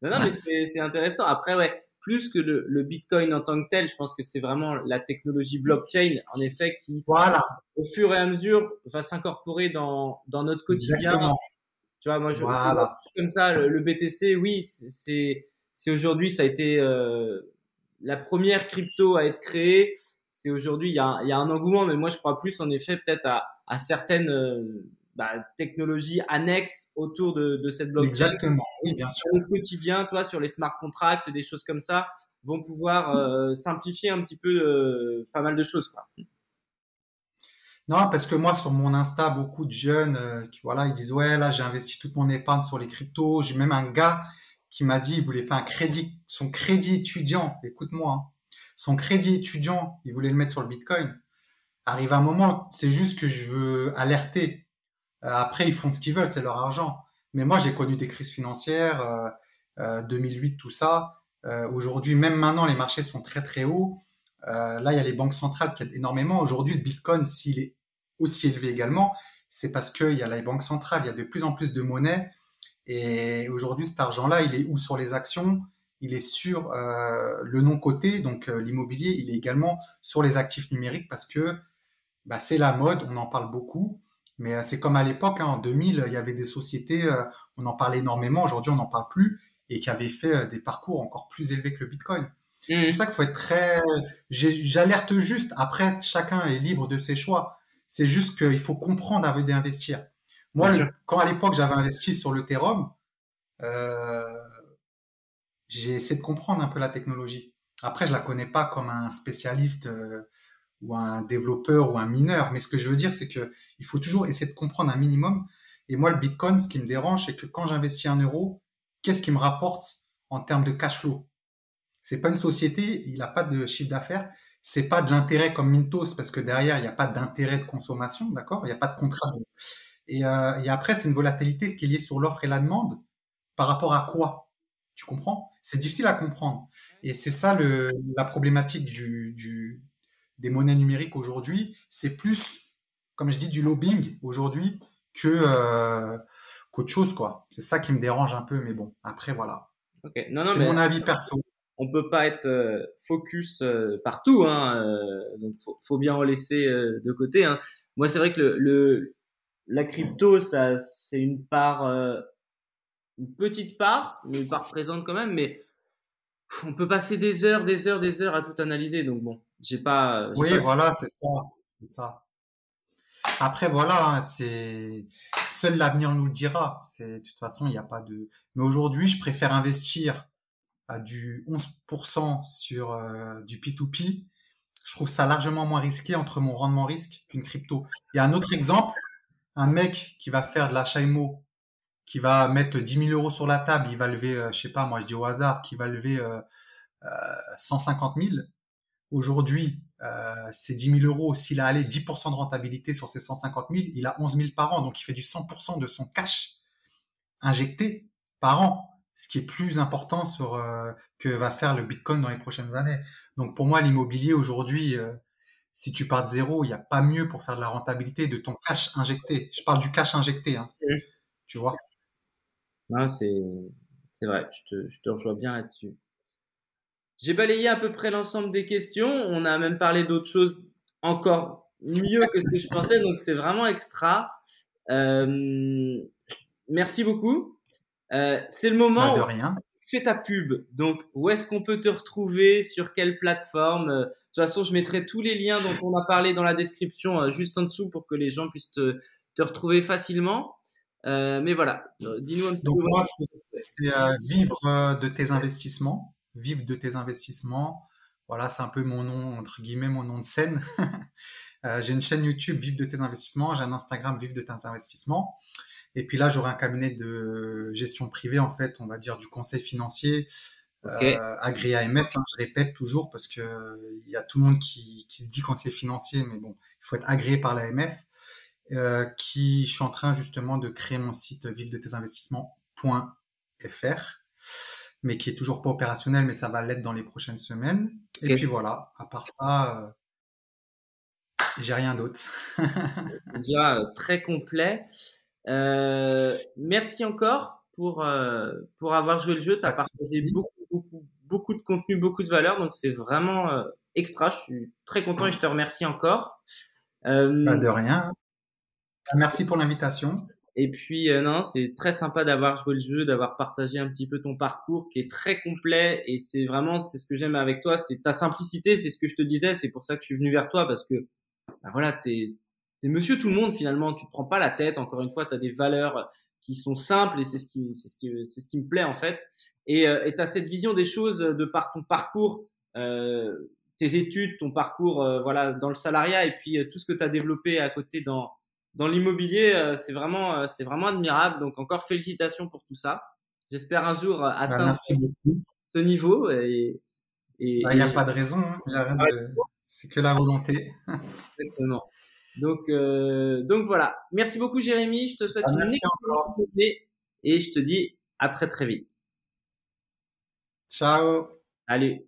non, non, mais c'est intéressant. Après, ouais, plus que le, le, Bitcoin en tant que tel, je pense que c'est vraiment la technologie blockchain, en effet, qui, voilà. au fur et à mesure, va s'incorporer dans, dans notre quotidien. Exactement. Tu vois, moi, je voilà. comme ça, le, le BTC, oui, c'est c'est aujourd'hui, ça a été euh, la première crypto à être créée. C'est aujourd'hui, il y a, il y a un engouement, mais moi, je crois plus, en effet, peut-être à, à certaines euh, bah, technologies annexes autour de, de cette blockchain. Exactement. Oui, bien sûr. Sur le quotidien, toi, sur les smart contracts, des choses comme ça, vont pouvoir euh, simplifier un petit peu euh, pas mal de choses. Quoi. Non, parce que moi, sur mon Insta, beaucoup de jeunes, euh, qui, voilà, ils disent ouais, là, j'ai investi toute mon épargne sur les cryptos. J'ai même un gars qui m'a dit, il voulait faire un crédit, son crédit étudiant. Écoute-moi, hein, son crédit étudiant, il voulait le mettre sur le Bitcoin. Arrive un moment, c'est juste que je veux alerter. Euh, après, ils font ce qu'ils veulent, c'est leur argent. Mais moi, j'ai connu des crises financières, euh, euh, 2008, tout ça. Euh, Aujourd'hui, même maintenant, les marchés sont très très hauts. Euh, là, il y a les banques centrales qui aident énormément. Aujourd'hui, le Bitcoin, s'il est aussi élevé également, c'est parce qu'il y a les banques centrales, il y a de plus en plus de monnaie. Et aujourd'hui, cet argent-là, il est où sur les actions? Il est sur euh, le non-coté, donc euh, l'immobilier. Il est également sur les actifs numériques parce que bah, c'est la mode, on en parle beaucoup. Mais euh, c'est comme à l'époque, hein, en 2000, il y avait des sociétés, euh, on en parlait énormément, aujourd'hui on n'en parle plus, et qui avaient fait des parcours encore plus élevés que le Bitcoin. Mmh. C'est pour ça qu'il faut être très... J'alerte juste, après, chacun est libre de ses choix. C'est juste qu'il faut comprendre avant d'investir. Moi, le, quand à l'époque j'avais investi sur l'Ethereum, euh, j'ai essayé de comprendre un peu la technologie. Après, je la connais pas comme un spécialiste euh, ou un développeur ou un mineur, mais ce que je veux dire, c'est que il faut toujours essayer de comprendre un minimum. Et moi, le Bitcoin, ce qui me dérange, c'est que quand j'investis un euro, qu'est-ce qui me rapporte en termes de cash flow? C'est pas une société, il n'a pas de chiffre d'affaires, c'est pas de l'intérêt comme Mintos parce que derrière il n'y a pas d'intérêt de consommation, d'accord? Il n'y a pas de contrat. De... Et, euh, et après, c'est une volatilité qui est liée sur l'offre et la demande par rapport à quoi? Tu comprends? C'est difficile à comprendre. Et c'est ça le, la problématique du, du, des monnaies numériques aujourd'hui. C'est plus, comme je dis, du lobbying aujourd'hui que euh, qu'autre chose, quoi. C'est ça qui me dérange un peu, mais bon, après, voilà. Okay. Non, non, c'est mais mon avis perso. On peut pas être euh, focus partout, hein, donc faut, faut bien en laisser de côté. Hein. Moi, c'est vrai que le, le la crypto, ça, c'est une part, euh, une petite part, mais une part présente quand même, mais on peut passer des heures, des heures, des heures à tout analyser. Donc bon, j'ai pas. Oui, pas... voilà, c'est ça, c'est ça. Après, voilà, hein, c'est seul l'avenir nous le dira. C'est de toute façon, il n'y a pas de. Mais aujourd'hui, je préfère investir à du 11% sur euh, du P2P. Je trouve ça largement moins risqué entre mon rendement risque qu'une crypto. Il y a un autre exemple, un mec qui va faire de l'achat IMO, qui va mettre 10 000 euros sur la table, il va lever, euh, je sais pas, moi je dis au hasard, qui va lever euh, euh, 150 000. Aujourd'hui, euh, ces 10 000 euros, s'il a allé 10% de rentabilité sur ces 150 000, il a 11 000 par an, donc il fait du 100% de son cash injecté par an ce qui est plus important sur euh, que va faire le Bitcoin dans les prochaines années. Donc pour moi, l'immobilier aujourd'hui, euh, si tu pars de zéro, il n'y a pas mieux pour faire de la rentabilité de ton cash injecté. Je parle du cash injecté, hein. Mmh. tu vois? Non, c'est c'est vrai, je te, je te rejoins bien là-dessus. J'ai balayé à peu près l'ensemble des questions. On a même parlé d'autres choses encore mieux que ce que je pensais, donc c'est vraiment extra. Euh, merci beaucoup. Euh, c'est le moment. Bah, de rien. Fais ta pub. Donc, où est-ce qu'on peut te retrouver? Sur quelle plateforme? Euh, De toute façon, je mettrai tous les liens dont on a parlé dans la description euh, juste en dessous pour que les gens puissent te, te retrouver facilement. Euh, mais voilà, dis-nous un petit Donc, moi, c'est vivre de tes investissements. Vivre de tes investissements. Voilà, c'est un peu mon nom, entre guillemets, mon nom de scène. j'ai une chaîne YouTube, Vive de tes investissements. J'ai un Instagram, Vive de tes investissements. Et puis là, j'aurai un cabinet de gestion privée, en fait, on va dire du conseil financier, okay. euh, agréé AMF. Hein, je répète toujours parce que il y a tout le monde qui, qui se dit conseiller financier, mais bon, il faut être agréé par l'AMF. Euh, qui je suis en train justement de créer mon site vive de tes investissements.fr, mais qui est toujours pas opérationnel, mais ça va l'être dans les prochaines semaines. Et puis voilà, à part ça, euh, j'ai rien d'autre. On dira euh, très complet. Euh, merci encore pour, euh, pour avoir joué le jeu. Tu as partagé beaucoup, beaucoup, beaucoup de contenu, beaucoup de valeur. Donc, c'est vraiment euh, extra. Je suis très content et je te remercie encore. Euh, Pas de rien. Merci pour l'invitation. Et puis, euh, non, c'est très sympa d'avoir joué le jeu, d'avoir partagé un petit peu ton parcours qui est très complet. Et c'est vraiment, c'est ce que j'aime avec toi, c'est ta simplicité, c'est ce que je te disais. C'est pour ça que je suis venu vers toi parce que, bah voilà, t'es t'es monsieur tout le monde finalement, tu te prends pas la tête. Encore une fois, tu as des valeurs qui sont simples et c'est ce qui c'est ce qui c'est ce qui me plaît en fait. Et euh, tu as cette vision des choses de par ton parcours, euh, tes études, ton parcours euh, voilà dans le salariat et puis euh, tout ce que tu as développé à côté dans dans l'immobilier, euh, c'est vraiment c'est vraiment admirable. Donc encore félicitations pour tout ça. J'espère un jour bah, atteindre ce niveau et il n'y a pas de raison, hein. de... c'est que la volonté. Exactement. Donc, euh, donc voilà. Merci beaucoup, Jérémy. Je te souhaite ah, une excellente journée et je te dis à très très vite. Ciao. Allez.